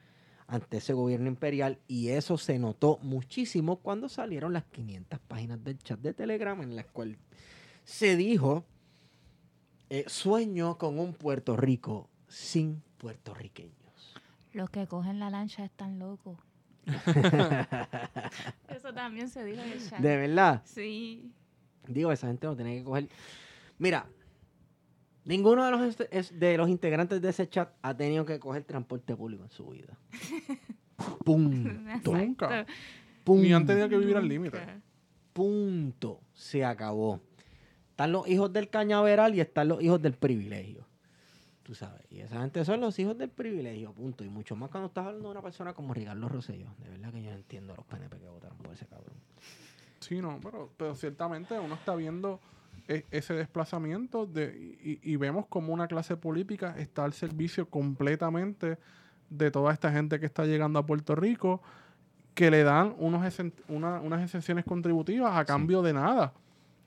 ante ese gobierno imperial y eso se notó muchísimo cuando salieron las 500 páginas del chat de Telegram en las cuales se dijo eh, sueño con un Puerto Rico sin puertorriqueños. Los que cogen la lancha están locos. [LAUGHS] Eso también se dijo en el chat. De verdad. Sí. Digo, esa gente no tiene que coger. Mira, ninguno de los, este- es- de los integrantes de ese chat ha tenido que coger transporte público en su vida. [LAUGHS] Punto. Nunca. Punto. Ni han tenido que vivir al límite. Punto. Se acabó. Están los hijos del cañaveral y están los hijos del privilegio. Tú sabes. Y esa gente son los hijos del privilegio. Punto. Y mucho más cuando estás hablando de una persona como Ricardo Rosselló. De verdad que yo no entiendo a los PNP que votaron por ese cabrón. Sí, no, pero, pero ciertamente uno está viendo e- ese desplazamiento de, y, y vemos como una clase política está al servicio completamente de toda esta gente que está llegando a Puerto Rico, que le dan unos exen- una- unas exenciones contributivas a cambio de nada.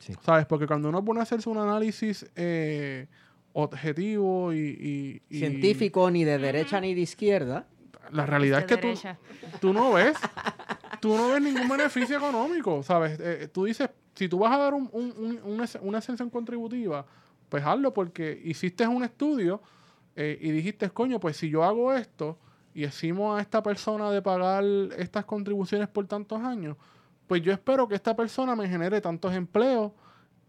Sí. ¿Sabes? Porque cuando uno pone a hacerse un análisis eh, objetivo y, y- y- Científico ni de derecha ni de izquierda. la realidad es que tú, tú no ves tú no ves ningún beneficio económico, ¿sabes? Eh, tú dices, si tú vas a dar un- un- un- una, una exención contributiva, pues hazlo porque hiciste un estudio eh, y dijiste, coño, pues si yo hago esto y decimos a esta persona de pagar estas contribuciones por tantos años, pues yo espero que esta persona me genere tantos empleos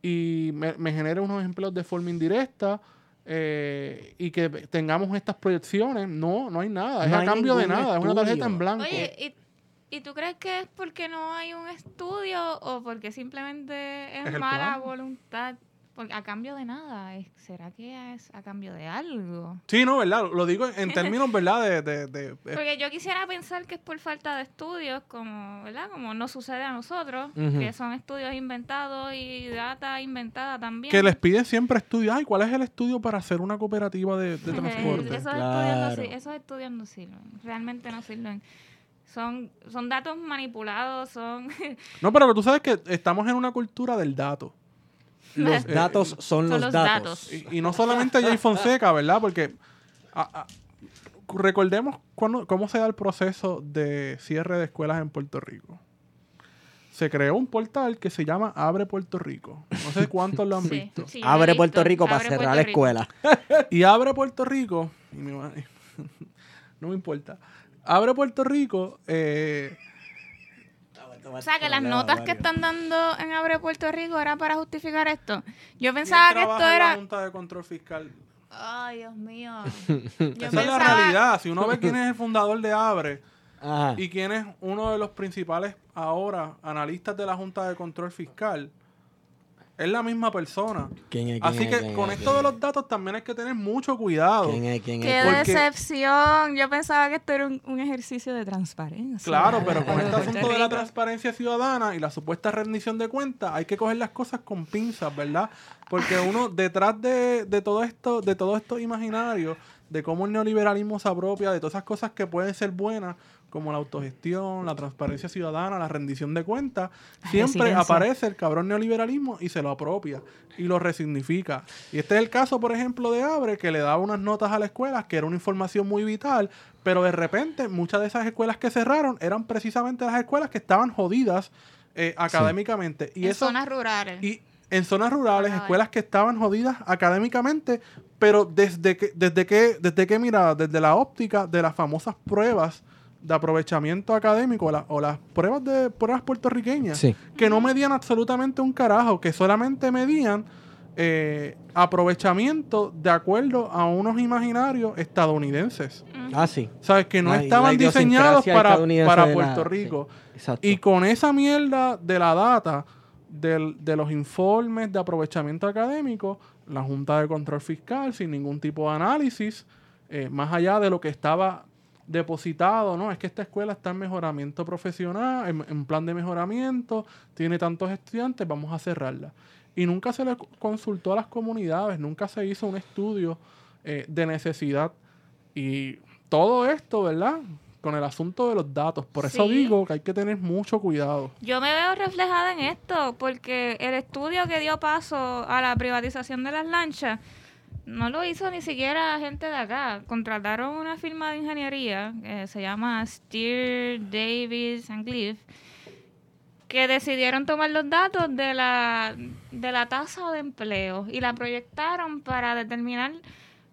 y me, me genere unos empleos de forma indirecta eh, y que tengamos estas proyecciones. No, no hay nada, es a cambio de nada, es una tarjeta en blanco. Oye, ¿y, ¿y tú crees que es porque no hay un estudio o porque simplemente es, mala plan. voluntad? Porque a cambio de nada, ¿es- ¿será que es a cambio de algo? Sí, no, ¿verdad? Lo digo en términos, [LAUGHS] ¿verdad? De, de, de- de- Porque yo quisiera pensar que es por falta de estudios, como, ¿verdad? Como no sucede a nosotros, que son estudios inventados y data inventada también. que les piden siempre estudios. Ay, ¿cuál es el estudio para hacer una cooperativa de, de [LAUGHS] Eh, transporte? esos, Claro. estudios no, esos estudios no sirven, realmente no sirven. Son, son datos manipulados, son... No, pero tú sabes que estamos en una cultura del dato. Los [LAUGHS] datos son, son los, los datos. datos. Y, y no solamente Jay Fonseca, ¿verdad? Porque a- a- recordemos cuándo- cómo se da el proceso de cierre de escuelas en Puerto Rico. Se creó un portal que se llama Abre Puerto Rico. No sé cuántos lo han [LAUGHS] Sí, visto. sí, Abre visto. Puerto Rico para Abre cerrar Puerto la escuela. Y Abre Puerto Rico, y mi ma- [LAUGHS] no me importa. Abre Puerto Rico, eh, O sea, que las notas que están dando en Abre Puerto Rico era para justificar esto. Yo ¿quién pensaba que esto en la era... Junta de Control Fiscal? Ay, Dios mío. [LAUGHS] Yo Esa es la pensaba- realidad. Si uno ve quién es el fundador de Abre Ajá. y quién es uno de los principales ahora analistas de la Junta de Control Fiscal, es la misma persona. ¿Quién es, quién Así es, que quién con es, esto quién de los datos también hay que tener mucho cuidado. ¿Quién es? ¿Quién es? Qué Porque- decepción. Yo pensaba que esto era un, un ejercicio de transparencia. Claro, pero con este asunto de la transparencia ciudadana y la supuesta rendición de cuentas, hay que coger las cosas con pinzas, ¿verdad? Porque uno, detrás de, de todo esto, de todo esto imaginario, de cómo el neoliberalismo se apropia de todas esas cosas que pueden ser buenas, como la autogestión, la transparencia ciudadana, la rendición de cuentas, siempre aparece el cabrón neoliberalismo y se lo apropia y lo resignifica. Y este es el caso, por ejemplo, de Abre, que le daba unas notas a la escuela, que era una información muy vital, pero de repente muchas de esas escuelas que cerraron eran precisamente las escuelas que estaban jodidas eh, académicamente. Y en eso, zonas rurales. y en zonas rurales, escuelas que estaban jodidas académicamente, pero desde que, desde que, desde que mirada, desde la óptica de las famosas pruebas de aprovechamiento académico o, la- o las pruebas de pruebas puertorriqueñas Sí. que no medían absolutamente un carajo, que solamente medían eh, aprovechamiento de acuerdo a unos imaginarios estadounidenses. Ah, sí. ¿Sabes? Que no la estaban diseñados para, para la- Puerto sí. Rico. Exacto. Y con esa mierda de la data, del- de los informes de aprovechamiento académico, la Junta de Control Fiscal, sin ningún tipo de análisis, eh, más allá de lo que estaba depositado, ¿no? Es que esta escuela está en mejoramiento profesional, en, en plan de mejoramiento, tiene tantos estudiantes, vamos a cerrarla. Y nunca se le consultó a las comunidades, nunca se hizo un estudio eh, de necesidad. Y todo esto, ¿verdad? Con el asunto de los datos. Por eso Sí. digo que hay que tener mucho cuidado. Yo me veo reflejada en esto, porque el estudio que dio paso a la privatización de las lanchas no lo hizo ni siquiera gente de acá. Contrataron una firma de ingeniería que se llama Steer Davis and Cliff, que decidieron tomar los datos de la, de la tasa de empleo y la proyectaron para determinar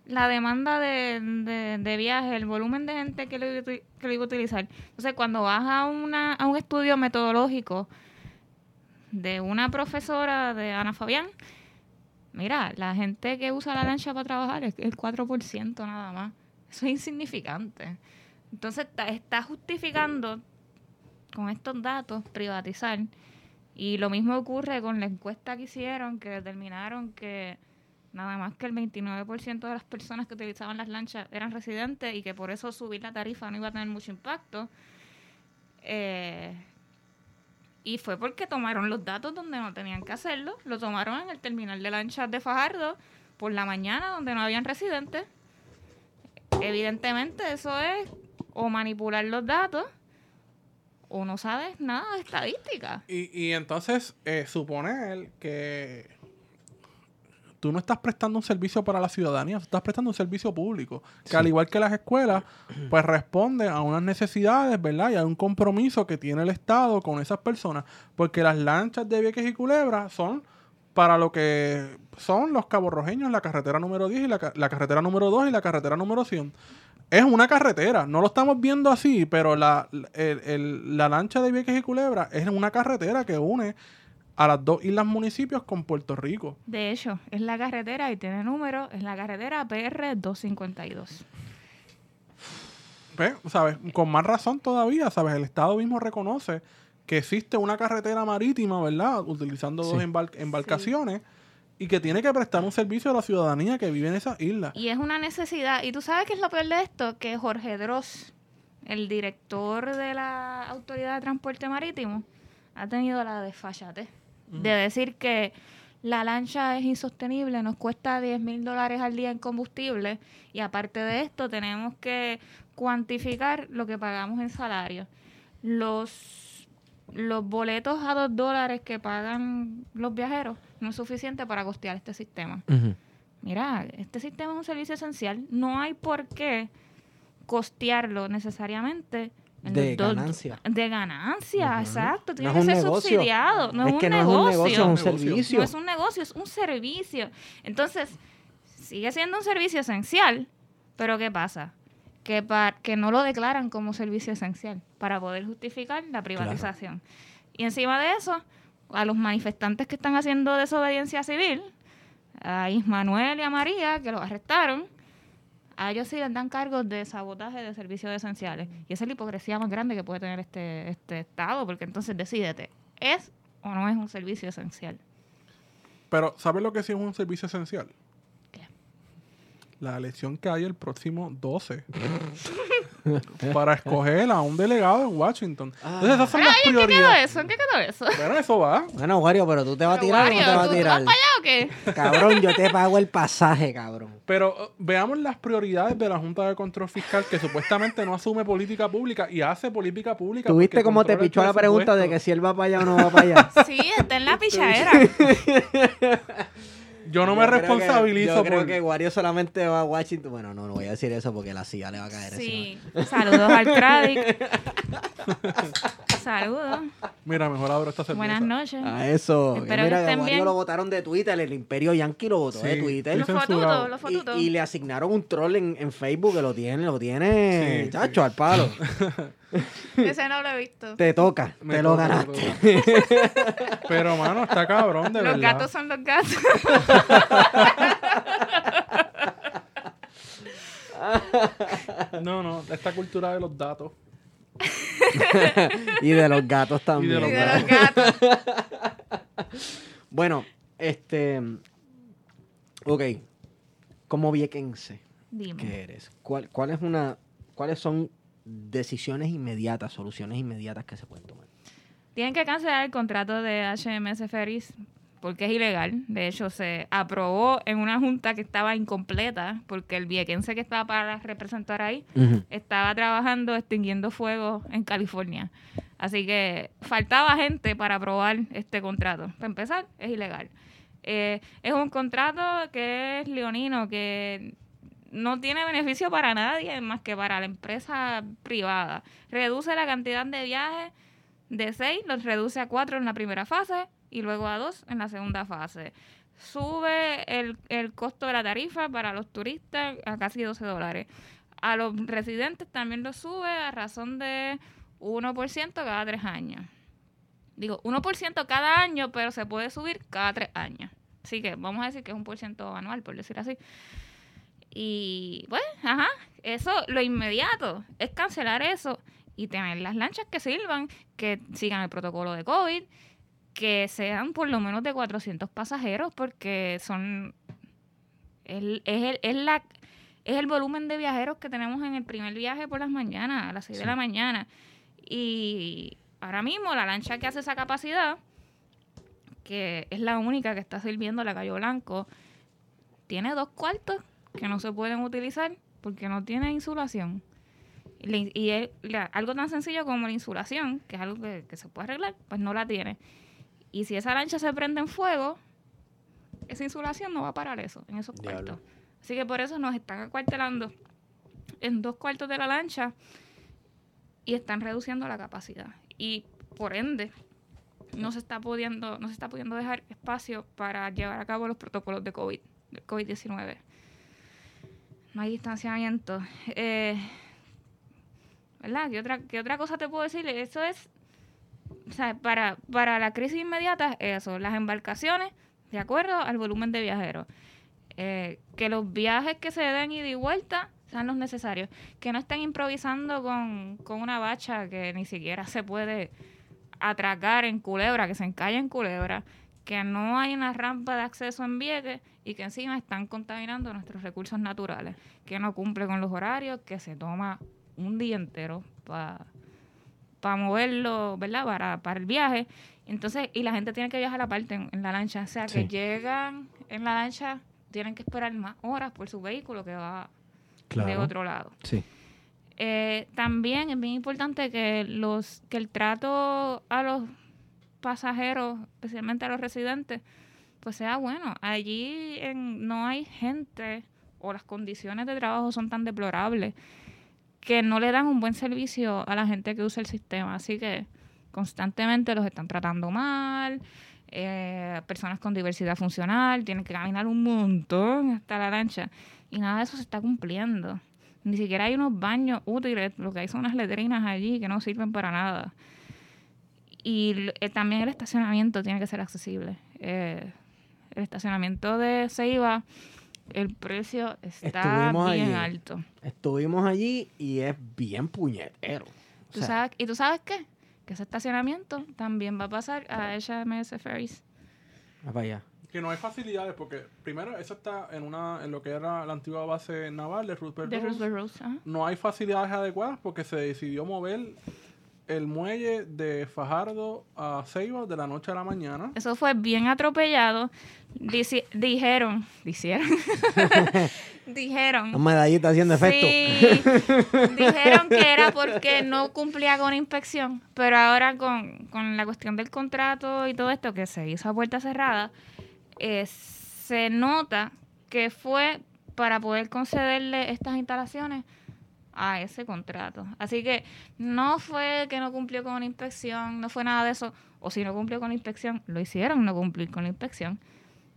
la demanda de, de, viaje, el volumen de gente que lo, que lo iba a utilizar. Entonces, cuando vas a, una, a un estudio metodológico de una profesora de Ana Fabián, mira, la gente que usa la lancha para trabajar es el 4% nada más. Eso es insignificante. Entonces, está, justificando con estos datos privatizar. Y lo mismo ocurre con la encuesta que hicieron, que determinaron que nada más que el 29% de las personas que utilizaban las lanchas eran residentes y que por eso subir la tarifa no iba a tener mucho impacto. Eh, y fue porque tomaron los datos donde no tenían que hacerlo, lo tomaron en el terminal de lanchas de Fajardo por la mañana donde no habían residentes. Evidentemente eso es o manipular los datos o no sabes nada de estadística. Y, y entonces, eh, suponer que tú no estás prestando un servicio para la ciudadanía, tú estás prestando un servicio público, que al igual que las escuelas, pues responde a unas necesidades, ¿verdad? Y a un compromiso que tiene el Estado con esas personas, porque las lanchas de Vieques y Culebra son para lo que son los caborrojeños, la carretera número 10 y la, ca- la carretera número 2 y la carretera número 100. Es una carretera, no lo estamos viendo así, pero la, el- el- la lancha de Vieques y Culebra es una carretera que une a las dos islas municipios con Puerto Rico. De hecho, es la carretera y tiene número, es la carretera PR 252. Pues, ¿sabes? Con más razón todavía, ¿sabes? El Estado mismo reconoce que existe una carretera marítima, ¿verdad? Utilizando dos embarcaciones y que tiene que prestar un servicio a la ciudadanía que vive en esas islas. Y es una necesidad. ¿Y tú sabes qué es lo peor de esto? Que Jorge Dross, el director de la Autoridad de Transporte Marítimo, ha tenido la desfachatez de decir que la lancha es insostenible, nos cuesta 10 mil dólares al día en combustible y aparte de esto tenemos que cuantificar lo que pagamos en salario. Los, los boletos a 2 dólares que pagan los viajeros no es suficiente para costear este sistema mira, este sistema es un servicio esencial, no hay por qué costearlo necesariamente. De ganancia. De ganancia, exacto. Tiene No que ser negocio. subsidiado. No es, es un no negocio. es un negocio, es un Negocio. servicio. No es un negocio, es un servicio. Entonces, sigue siendo un servicio esencial, pero ¿qué pasa? Que, pa- que no lo declaran como servicio esencial para poder justificar la privatización. Y encima de eso, a los manifestantes que están haciendo desobediencia civil, a Ismanuel y a María, que los arrestaron, a ellos sí les dan cargos de sabotaje de servicios esenciales. Y esa es la hipocresía más grande que puede tener este, este Estado, porque entonces decídete, ¿es o no es un servicio esencial? Pero, ¿sabes lo que sí es un servicio esencial? ¿Qué? La elección que hay el próximo 12 [LAUGHS] [LAUGHS] para escoger a un delegado en Washington. Entonces, esas son Pero, las ¿en qué quedó prioridades. eso? ¿En qué quedó eso? Bueno, eso va. Bueno, Wario, pero tú te vas a tirar o no Wario, te vas a ¿tú- ¿tú tirar. vas para allá o qué? Cabrón, yo te pago el pasaje, cabrón. Pero eh, veamos las prioridades de la Junta de Control Fiscal, que supuestamente no asume política pública y hace política pública. ¿Tuviste cómo te pichó la pregunta de que si él va para allá o no va para allá? [LAUGHS] Sí, está en la pichadera. [LAUGHS] Yo no me creo que- yo responsabilizo por... creo que Wario solamente va a Washington. Bueno, no, no voy a decir eso porque la silla le va a caer Sí. Saludos al Cradic. [LAUGHS] Saludos. Mira, mejor abro esta cerveza. Buenas noches. A eso. Espero mira, que estén Wario bien. lo votaron de Twitter. El Imperio Yankee lo votó de. Twitter. Los fotutos, los fotutos. Y, y le asignaron un troll en, en Facebook que lo tiene, lo tiene, Sí, chacho, al palo. [LAUGHS] [LAUGHS] Ese no lo he visto. Te toca, Me te lo toca, ganaste. Pero, mano, está cabrón, de Los verdad. gatos son los gatos. [LAUGHS] No, no, esta cultura de los datos. [LAUGHS] y de los gatos también. los Y de los gatos. Bueno, este. Ok. Como viequense Dime. que eres, ¿cuál, cuál es una, ¿cuáles son decisiones inmediatas, soluciones inmediatas que se pueden tomar? Tienen que cancelar el contrato de HMS Ferries porque es ilegal. De hecho, se aprobó en una junta que estaba incompleta porque el viequense que estaba para representar ahí estaba trabajando extinguiendo fuego en California. Así que faltaba gente para aprobar este contrato. Para empezar, es ilegal. Eh, es un contrato que es leonino, que no tiene beneficio para nadie más que para la empresa privada. Reduce la cantidad de viajes de 6, los reduce a 4 en la primera fase y luego a 2 en la segunda fase. sube el, el costo de la tarifa para los turistas a casi 12 dólares. A los residentes también lo sube a razón de 1% cada tres años. Digo, 1% cada año, pero se puede subir cada tres años. Así que vamos a decir que es un por ciento anual, por decir así. Y pues, ajá, eso, lo inmediato es cancelar eso y tener las lanchas que sirvan, que sigan el protocolo de COVID, que sean por lo menos de 400 pasajeros, porque son. Es, es, el, es, la, es el volumen de viajeros que tenemos en el primer viaje por las mañanas, a las 6 de la mañana. Y ahora mismo la lancha que hace esa capacidad, que es la única que está sirviendo la Cayo Blanco, tiene dos cuartos que no se pueden utilizar porque no tiene insulación. Y, algo tan sencillo como la insulación, que es algo que, se puede arreglar, pues no la tiene. Y si esa lancha se prende en fuego, esa insulación no va a parar eso, en esos cuartos. Así que por eso nos están acuartelando en dos cuartos de la lancha y están reduciendo la capacidad. Y por ende, no se está pudiendo, no se está pudiendo dejar espacio para llevar a cabo los protocolos de COVID, de COVID-19. No hay distanciamiento. Eh, ¿Verdad? ¿Qué otra, ¿Qué otra cosa te puedo decir? Eso es, o sea, para, para la crisis inmediata, eso, las embarcaciones, de acuerdo al volumen de viajeros. Eh, que los viajes que se den y de vuelta sean los necesarios. Que no estén improvisando con, con una bacha que ni siquiera se puede atracar en Culebra, que se encalle en Culebra, que no hay una rampa de acceso en Vieques y que encima están contaminando nuestros recursos naturales, que no cumple con los horarios, que se toma un día entero para moverlo, ¿verdad? Para, para el viaje. Entonces, y la gente tiene que viajar aparte en, en la lancha, o sea, que llegan en la lancha, tienen que esperar más horas por su vehículo que va de otro lado. Sí. Eh, también es bien importante que los que el trato a los pasajeros, especialmente a los residentes, pues sea bueno. Allí en, no hay gente o las condiciones de trabajo son tan deplorables que no le dan un buen servicio a la gente que usa el sistema. Así que constantemente los están tratando mal. Eh, personas con diversidad funcional tienen que caminar un montón hasta la lancha y nada de eso se está cumpliendo. Ni siquiera hay unos baños útiles, lo que hay son unas letrinas allí que no sirven para nada. Y eh, también el estacionamiento tiene que ser accesible. Eh, el estacionamiento de Ceiba, el precio está bien alto. Estuvimos allí y es bien puñetero. sabes, ¿Y tú sabes qué? Que ese estacionamiento también va a pasar a HMS Ferries. Ah, vaya que no hay facilidades porque primero eso está en una en lo que era la antigua base naval de Roosevelt, de No hay facilidades adecuadas porque se decidió mover el muelle de Fajardo a Ceiba de la noche a la mañana. Eso fue bien atropellado. dijeron, dijeron, [LAUGHS] dijeron. La medallita haciendo efecto. Sí, [LAUGHS] dijeron que era porque no cumplía con inspección, pero ahora con, con la cuestión del contrato y todo esto que se hizo a puerta cerrada, eh, se nota que fue para poder concederle estas instalaciones a ese contrato. Así que no fue que no cumplió con la inspección, no fue nada de eso. O si no cumplió con la inspección, lo hicieron no cumplir con la inspección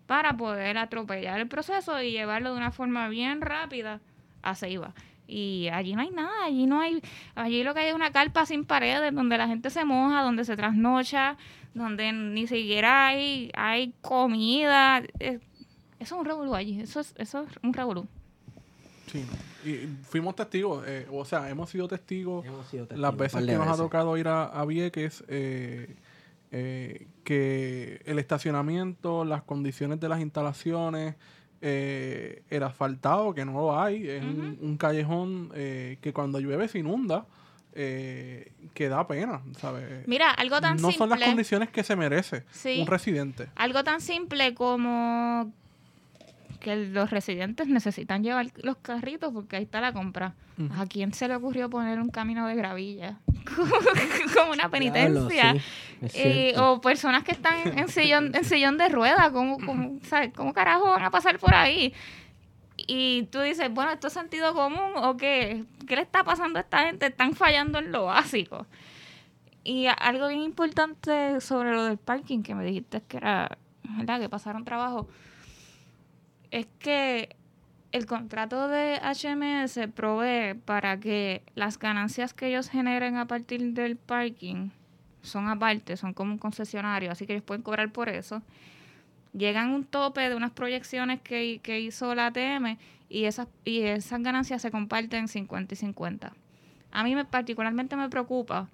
para poder atropellar el proceso y llevarlo de una forma bien rápida a Ceiba. Y allí no hay nada, allí no hay, allí lo que hay es una carpa sin paredes donde la gente se moja, donde se trasnocha, donde ni siquiera hay, hay comida. eso es un revolú allí, eso es, eso es un revolú. Sí, y fuimos testigos, eh, o sea, hemos sido testigos, las veces que nos ha tocado ir a, a Vieques, eh, eh, que el estacionamiento, las condiciones de las instalaciones, eh, el asfaltado, que no lo hay, es un, callejón eh, que cuando llueve se inunda, eh, que da pena, ¿sabes? Mira, algo tan simple. No son las condiciones que se merece un residente. Algo tan simple como que los residentes necesitan llevar los carritos porque ahí está la compra. ¿A quién se le ocurrió poner un camino de gravilla? [LAUGHS] como una penitencia. o personas que están en sillón, en sillón de ruedas, ¿cómo, cómo, ¿cómo carajo van a pasar por ahí? Y tú dices, bueno, ¿esto es sentido común o qué? ¿Qué le está pasando a esta gente? Están fallando en lo básico. Y algo bien importante sobre lo del parking que me dijiste que era, ¿verdad? Que pasaron trabajo es que el contrato de HMS provee para que las ganancias que ellos generen a partir del parking son aparte, son como un concesionario, así que ellos pueden cobrar por eso. Llegan un tope de unas proyecciones que, que hizo la ATM y esas, y esas ganancias se comparten 50 y 50. A mí me, particularmente me preocupa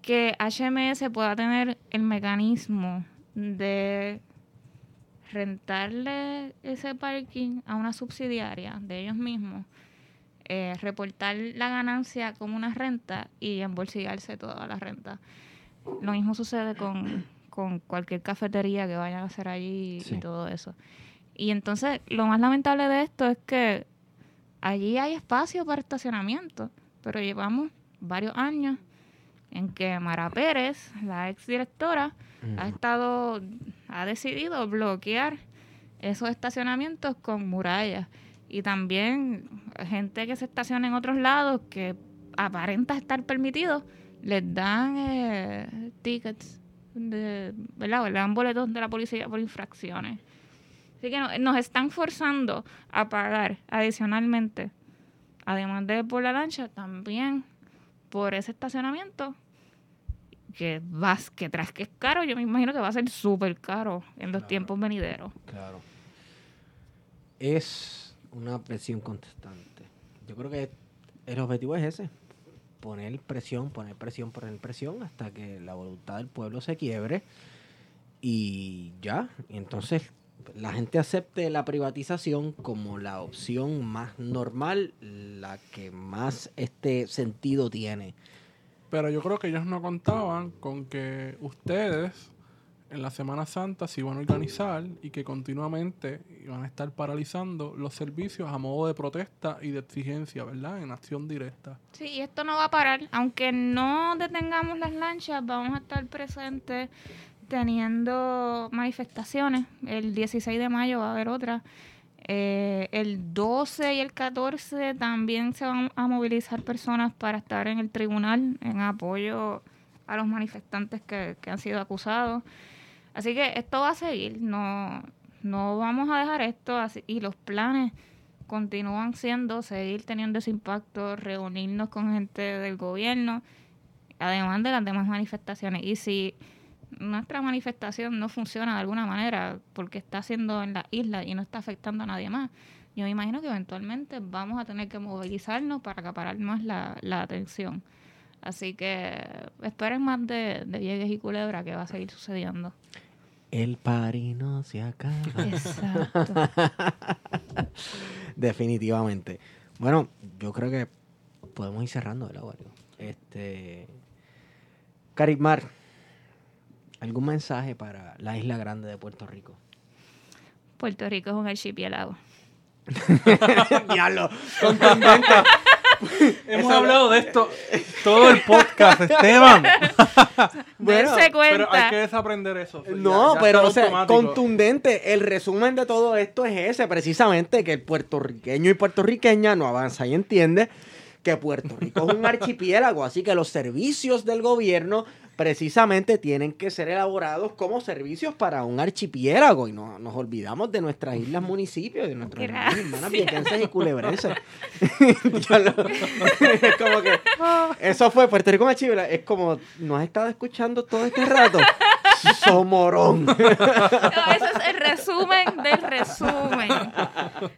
que HMS pueda tener el mecanismo de rentarle ese parking a una subsidiaria de ellos mismos, eh, reportar la ganancia como una renta y embolsillarse toda la renta. Lo mismo sucede con, con cualquier cafetería que vayan a hacer allí Sí. y todo eso. Y entonces, lo más lamentable de esto es que allí hay espacio para estacionamiento, pero llevamos varios años en que Mara Pérez, la exdirectora, ha estado, ha decidido bloquear esos estacionamientos con murallas. Y también gente que se estaciona en otros lados que aparenta estar permitido, les dan eh, tickets, de, ¿verdad? Le dan boletos de la policía por infracciones. Así que no- nos están forzando a pagar adicionalmente, además de por la lancha, también por ese estacionamiento que vas, que tras que es caro, yo me imagino que va a ser súper caro en los tiempos venideros. Claro. Es una presión constante. Yo creo que el objetivo es ese. Poner presión, poner presión, poner presión hasta que la voluntad del pueblo se quiebre y ya. Y entonces la gente acepte la privatización como la opción más normal, la que más este sentido tiene. Pero yo creo que ellos no contaban con que ustedes en la Semana Santa se iban a organizar y que continuamente iban a estar paralizando los servicios a modo de protesta y de exigencia, ¿verdad? En acción directa. Sí, y esto no va a parar. Aunque no detengamos las lanchas, vamos a estar presentes teniendo manifestaciones. El 16 de mayo va a haber otra. Eh, el 12 y el 14 también se van a movilizar personas para estar en el tribunal en apoyo a los manifestantes que, que han sido acusados. Así que esto va a seguir, no, no vamos a dejar esto así. Y los planes continúan siendo seguir teniendo ese impacto, reunirnos con gente del gobierno, además de las demás manifestaciones. Y si nuestra manifestación no funciona de alguna manera porque está haciendo en la isla y no está afectando a nadie más, yo me imagino que eventualmente vamos a tener que movilizarnos para acaparar más la, la atención. Así que esperen más de, de Vieques y Culebra que va a seguir sucediendo. El pari no se acaba. Exacto. [LAUGHS] Definitivamente. Bueno, yo creo que podemos ir cerrando, ¿verdad, Wario? Este. Carimar, ¿algún mensaje para la isla grande de Puerto Rico? Puerto Rico es un archipiélago. [LAUGHS] Diablo. Hemos hablado de esto todo el podcast, Esteban. [LAUGHS] Bueno, Pero hay que desaprender eso. No, ya pero o sea, contundente. El resumen de todo esto es ese, precisamente, que el puertorriqueño y puertorriqueña no avanza y entiende que Puerto Rico es un [LAUGHS] archipiélago, así que los servicios del gobierno precisamente tienen que ser elaborados como servicios para un archipiélago y no nos olvidamos de nuestras islas municipios, de nuestras hermanas y hermanas viequenses y culebrenses. [LAUGHS] [LAUGHS] Es como que eso fue Puerto Rico archipiélago. Es como, ¿no has estado escuchando todo este rato? Somorón. [LAUGHS] No, ese es el resumen del resumen.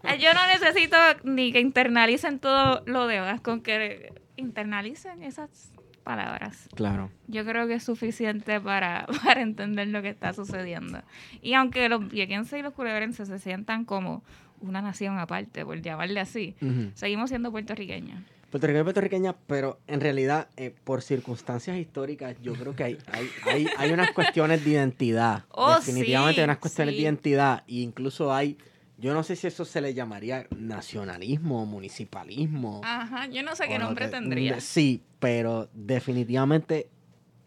Eh, Yo no necesito ni que internalicen todo lo demás, con que internalicen esas palabras. Claro. Yo creo que es suficiente para, [LAUGHS] para entender lo que está sucediendo. Y aunque los viequenses y los culebrenses se sientan como una nación aparte, por llamarle así, seguimos siendo puertorriqueños. Puertorriqueño y puertorriqueña, pero en realidad, eh, por circunstancias históricas, yo creo que hay, hay, hay, hay unas cuestiones de identidad. Oh, Definitivamente sí, hay unas cuestiones sí. de identidad. E incluso hay, yo no sé si eso se le llamaría nacionalismo, municipalismo. Ajá, yo no sé o qué nombre que- tendría. Sí, pero definitivamente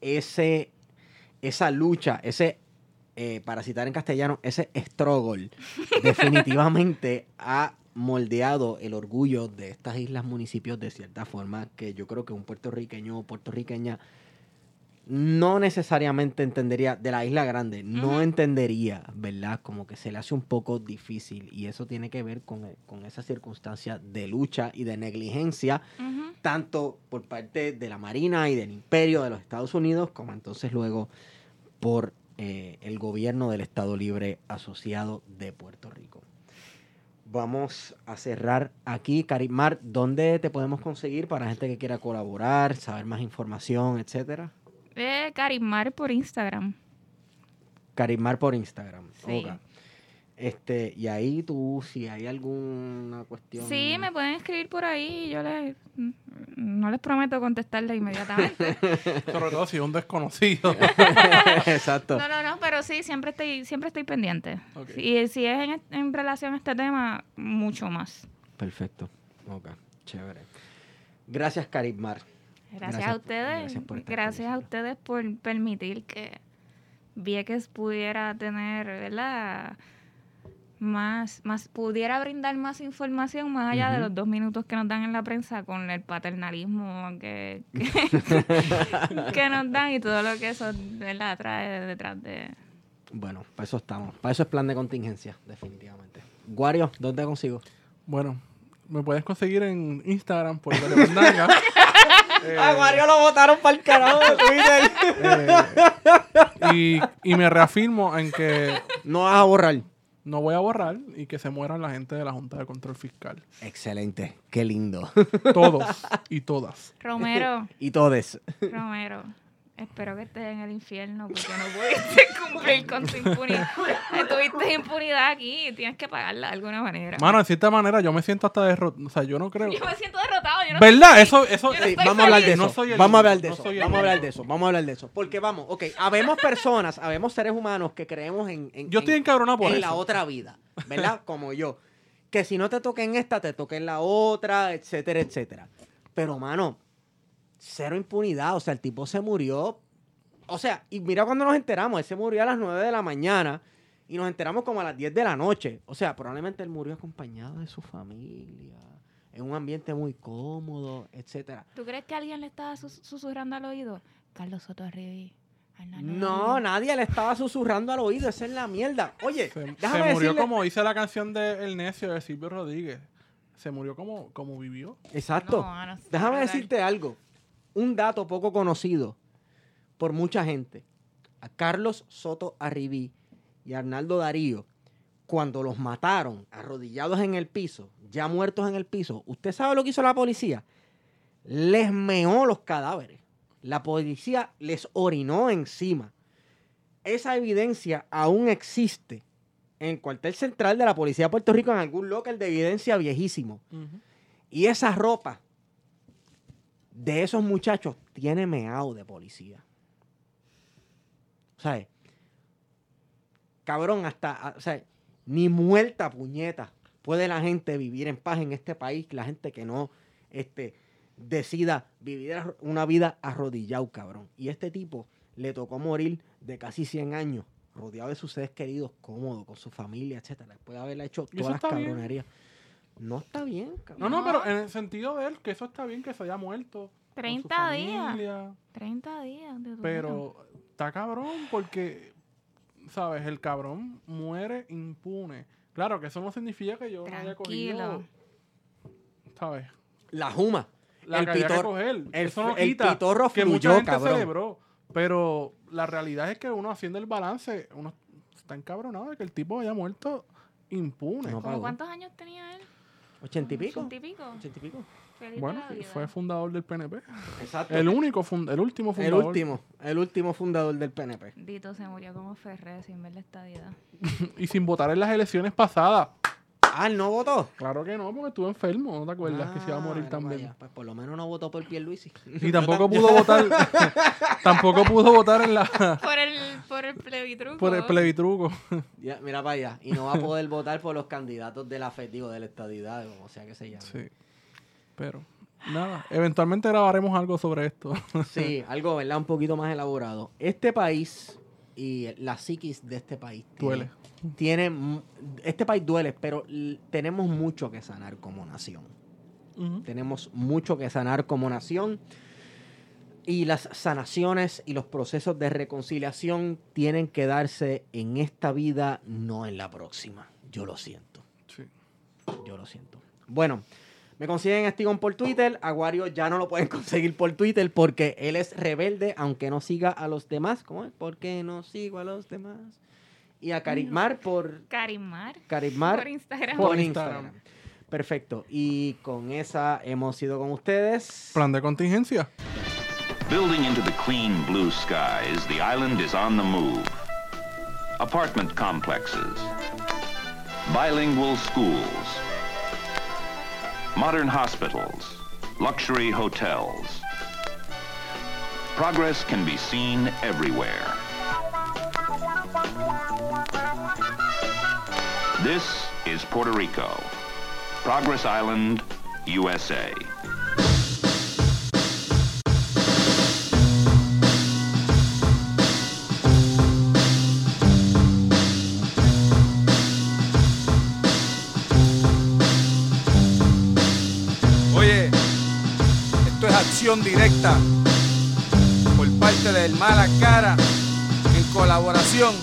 ese, esa lucha, ese, eh, para citar en castellano, ese struggle, [LAUGHS] definitivamente ha moldeado el orgullo de estas islas municipios de cierta forma que yo creo que un puertorriqueño o puertorriqueña no necesariamente entendería, de la isla grande, no entendería, ¿verdad? Como que se le hace un poco difícil y eso tiene que ver con, con esa circunstancia de lucha y de negligencia, tanto por parte de la Marina y del Imperio de los Estados Unidos, como entonces luego por eh, el gobierno del Estado Libre Asociado de Puerto Rico. Vamos a cerrar aquí. Carimar, ¿dónde te podemos conseguir para gente que quiera colaborar, saber más información, etcétera? Eh, Carismar por Instagram. Carimar por Instagram. Sí. Este, y ahí tú, si hay alguna cuestión. Sí, me pueden escribir por ahí y yo les... No les prometo contestarle inmediatamente. [LAUGHS] Sobre todo si es un desconocido. [LAUGHS] Exacto. No, no, no, pero sí, siempre estoy, siempre estoy pendiente. Ok. Y si es en, en relación a este tema, mucho más. Perfecto. Ok, chévere. Gracias, Carimar. Gracias, Gracias- a ustedes. gracias por a ustedes por permitir que Vieques pudiera tener, ¿verdad? Más, más, pudiera brindar más información más allá de los dos minutos que nos dan en la prensa con el paternalismo que, que, [LAUGHS] que nos dan y todo lo que eso, ¿verdad? trae detrás de... Bueno, para eso estamos. Para eso es plan de contingencia, definitivamente. Guario, ¿dónde consigo? bueno, me puedes conseguir en Instagram por Guario [LAUGHS] Eh, Ah, Guario lo votaron para el carajo de Twitter. [LAUGHS] eh, y, y me reafirmo en que no vas a borrar. no voy a borrar y que se mueran la gente de la Junta de Control Fiscal. Excelente, qué lindo. Todos y todas. Romero, [LAUGHS] y todes. Romero, espero que estés en el infierno porque no pudiste [LAUGHS] cumplir con tu impunidad. Tuviste impunidad aquí y tienes que pagarla de alguna manera. Mano, de cierta manera yo me siento hasta derrotado. O sea, yo no creo. Yo me siento derrotado. Yo no ¿Verdad? Eso, eso. Yo no Sí, estoy vamos a hablar de eso. No soy el vamos a hablar de no eso. soy el Vamos a hablar de eso. Vamos a hablar de eso. Porque vamos, ok, habemos personas, habemos seres humanos que creemos en, en, Yo estoy en- encabronado por en eso. la otra vida, ¿verdad? [LAUGHS] Como yo. Que si no te toca en esta, te toca en la otra, etcétera, etcétera. Pero, mano, cero impunidad. O sea, el tipo se murió. O sea, y mira cuando nos enteramos, él se murió a las 9 de la mañana y nos enteramos como a las 10 de la noche. O sea, probablemente él murió acompañado de su familia, en un ambiente muy cómodo, etcétera. ¿Tú crees que alguien le estaba sus- susurrando al oído? Carlos Soto Arribi. No, nadie le estaba susurrando al oído, esa es la mierda. Oye, Se, murió decirle- como dice la canción de El Necio de Silvio Rodríguez. Se murió como, como vivió. Exacto. No, Déjame decirte algo. Un dato poco conocido por mucha gente. A Carlos Soto Arribí y a Arnaldo Darío, cuando los mataron arrodillados en el piso, ya muertos en el piso, ¿usted sabe lo que hizo la policía? Les meó los cadáveres. La policía les orinó encima. Esa evidencia aún existe en el cuartel central de la Policía de Puerto Rico, en algún local de evidencia viejísimo. Y esa ropa de esos muchachos tiene meao de policía. ¿Sabes? Cabrón, hasta, o sea, ni muerta puñeta puede la gente vivir en paz en este país, la gente que no este, decida vivir una vida arrodillado, cabrón. Y este tipo le tocó morir de casi 100 años, rodeado de sus seres queridos, cómodo, con su familia, etcétera, después de haberle hecho ¿Y eso todas las bien? No está bien, No, cabrón. no, pero en el sentido de él, que eso está bien que se haya muerto. con su 30 días. familia, 30 días de. Pero está cabrón porque, ¿sabes? El cabrón muere impune. Claro que eso no significa que yo no haya cogido, Tranquilo. ¿sabes? La Juma. La el que había que pitor- coger. el eso no el quita pitorro que mucha gente cabrón. celebró. Pero la realidad es que uno haciendo el balance, uno está encabronado de que el tipo haya muerto impune. No, ¿Cómo pagó. cuántos años tenía él? ¿Ochenta y pico? ¿Ochenta y pico? ¿Ochenta y pico? Feliz Bueno, fue fundador del PNP. Exacto. El único, fund- el último El fundador. último, el último fundador del PNP. Dito se murió como Ferrer sin ver la estadidad. [LAUGHS] Y sin votar en las elecciones pasadas. Ah, ¿él no votó? Claro que no, porque estuvo enfermo, ¿no te acuerdas? que se iba a Ah, morir mira también. Pues por lo menos no votó por Pierluisi. [LAUGHS] Y tampoco pudo votar. [LAUGHS] tampoco pudo votar en la [LAUGHS] Por el, por el plebitruco. por el plebitruco. Ya, mira para allá. Y no va a poder votar por los candidatos de la FED, digo, de la estadidad, o sea que se llama. Sí. Pero, nada. Eventualmente grabaremos algo sobre esto. Sí, algo, ¿verdad? Un poquito más elaborado. Este país y la psiquis de este país Duele. Tiene, este país duele, pero tenemos mucho que sanar como nación. Tenemos mucho que sanar como nación. Y las sanaciones y los procesos de reconciliación tienen que darse en esta vida, no en la próxima. Yo lo siento. Sí. Yo lo siento. Bueno, me consiguen a Stigón por Twitter. A Wario ya no lo pueden [LAUGHS] conseguir por Twitter porque él es rebelde, aunque no siga a los demás. ¿Cómo es? Porque no sigo a los demás. Y a Carimar por Carimar. Carimar Por Instagram. por. Instagram. Perfecto. Y con esa hemos ido con ustedes. Plan de contingencia. Building into the clean blue skies, the island is on the move. Apartment complexes, bilingual schools, modern hospitals, luxury hotels. Progress can be seen everywhere. This is Puerto Rico. Progress Island, USA. Acción directa por parte del Mala Cara en colaboración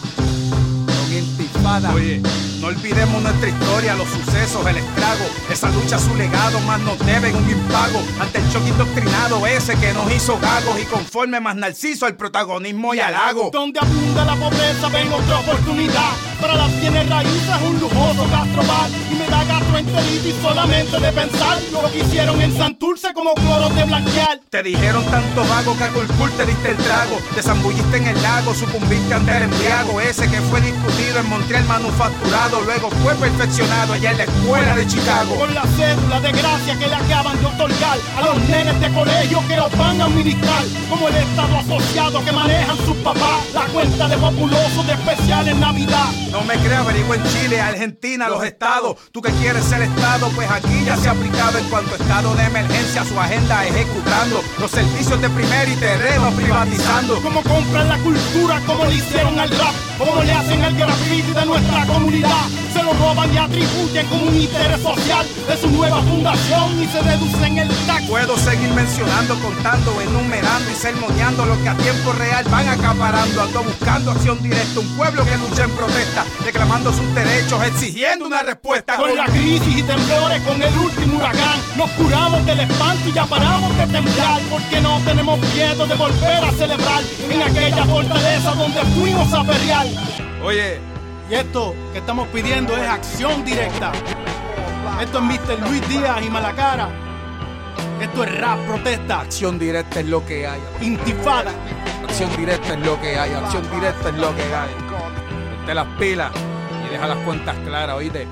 con Intifada. Oye, no olvidemos nuestra historia, los sucesos, el estrago, esa lucha, su legado, más nos deben un impago ante el choque indoctrinado ese que nos hizo gagos y conforme más narciso el protagonismo y halago. Donde abunda la pobreza ven otra oportunidad Para las bienes raíces un lujoso gastrobar Y me da gastroenteritis solamente de pensar Lo que hicieron en Como cloro de blanquear Te dijeron tanto vago que a Culpul te diste el trago. Te zambulliste en el lago, sucumbiste ante el embriago. Ese que fue discutido en Montreal manufacturado. Luego fue perfeccionado allá en la escuela de Chicago. Con la cédula de gracia que le acaban de otorgar A los nenes de colegio que los van a administrar Como el estado asociado que manejan sus papás La cuenta de populoso de especial en Navidad No me creas, averigua en Chile, Argentina, los estados. Tú que quieres ser estado, pues aquí ya se ha aplicado en cuanto a estado de emergencia su agenda ejecutando. Los servicios de primer y terreno privatizando. Como compran la cultura, como le hicieron al rap, como le hacen al graffiti de nuestra comunidad. Se lo roban y atribuyen como un interés social de su nueva fundación y se deducen el tax. Puedo seguir mencionando, contando, enumerando y sermoneando lo que a tiempo real van acaparando. Ando buscando acción directa, un pueblo que lucha en protesta, reclamando sus derechos, exigiendo una respuesta. Con la crisis y temblores, con el último huracán, nos curamos del espanto y ya paramos de temblar, porque no tenemos miedo de volver a celebrar en aquella fortaleza donde fuimos a Oye, Y esto que estamos pidiendo es acción directa. Esto es Mr. Luis Díaz y Malacara. Esto es rap protesta, acción directa es lo que hay. intifada. Acción directa es lo que hay, acción directa es lo que hay. Ponte las pilas y deja las cuentas claras, oíste.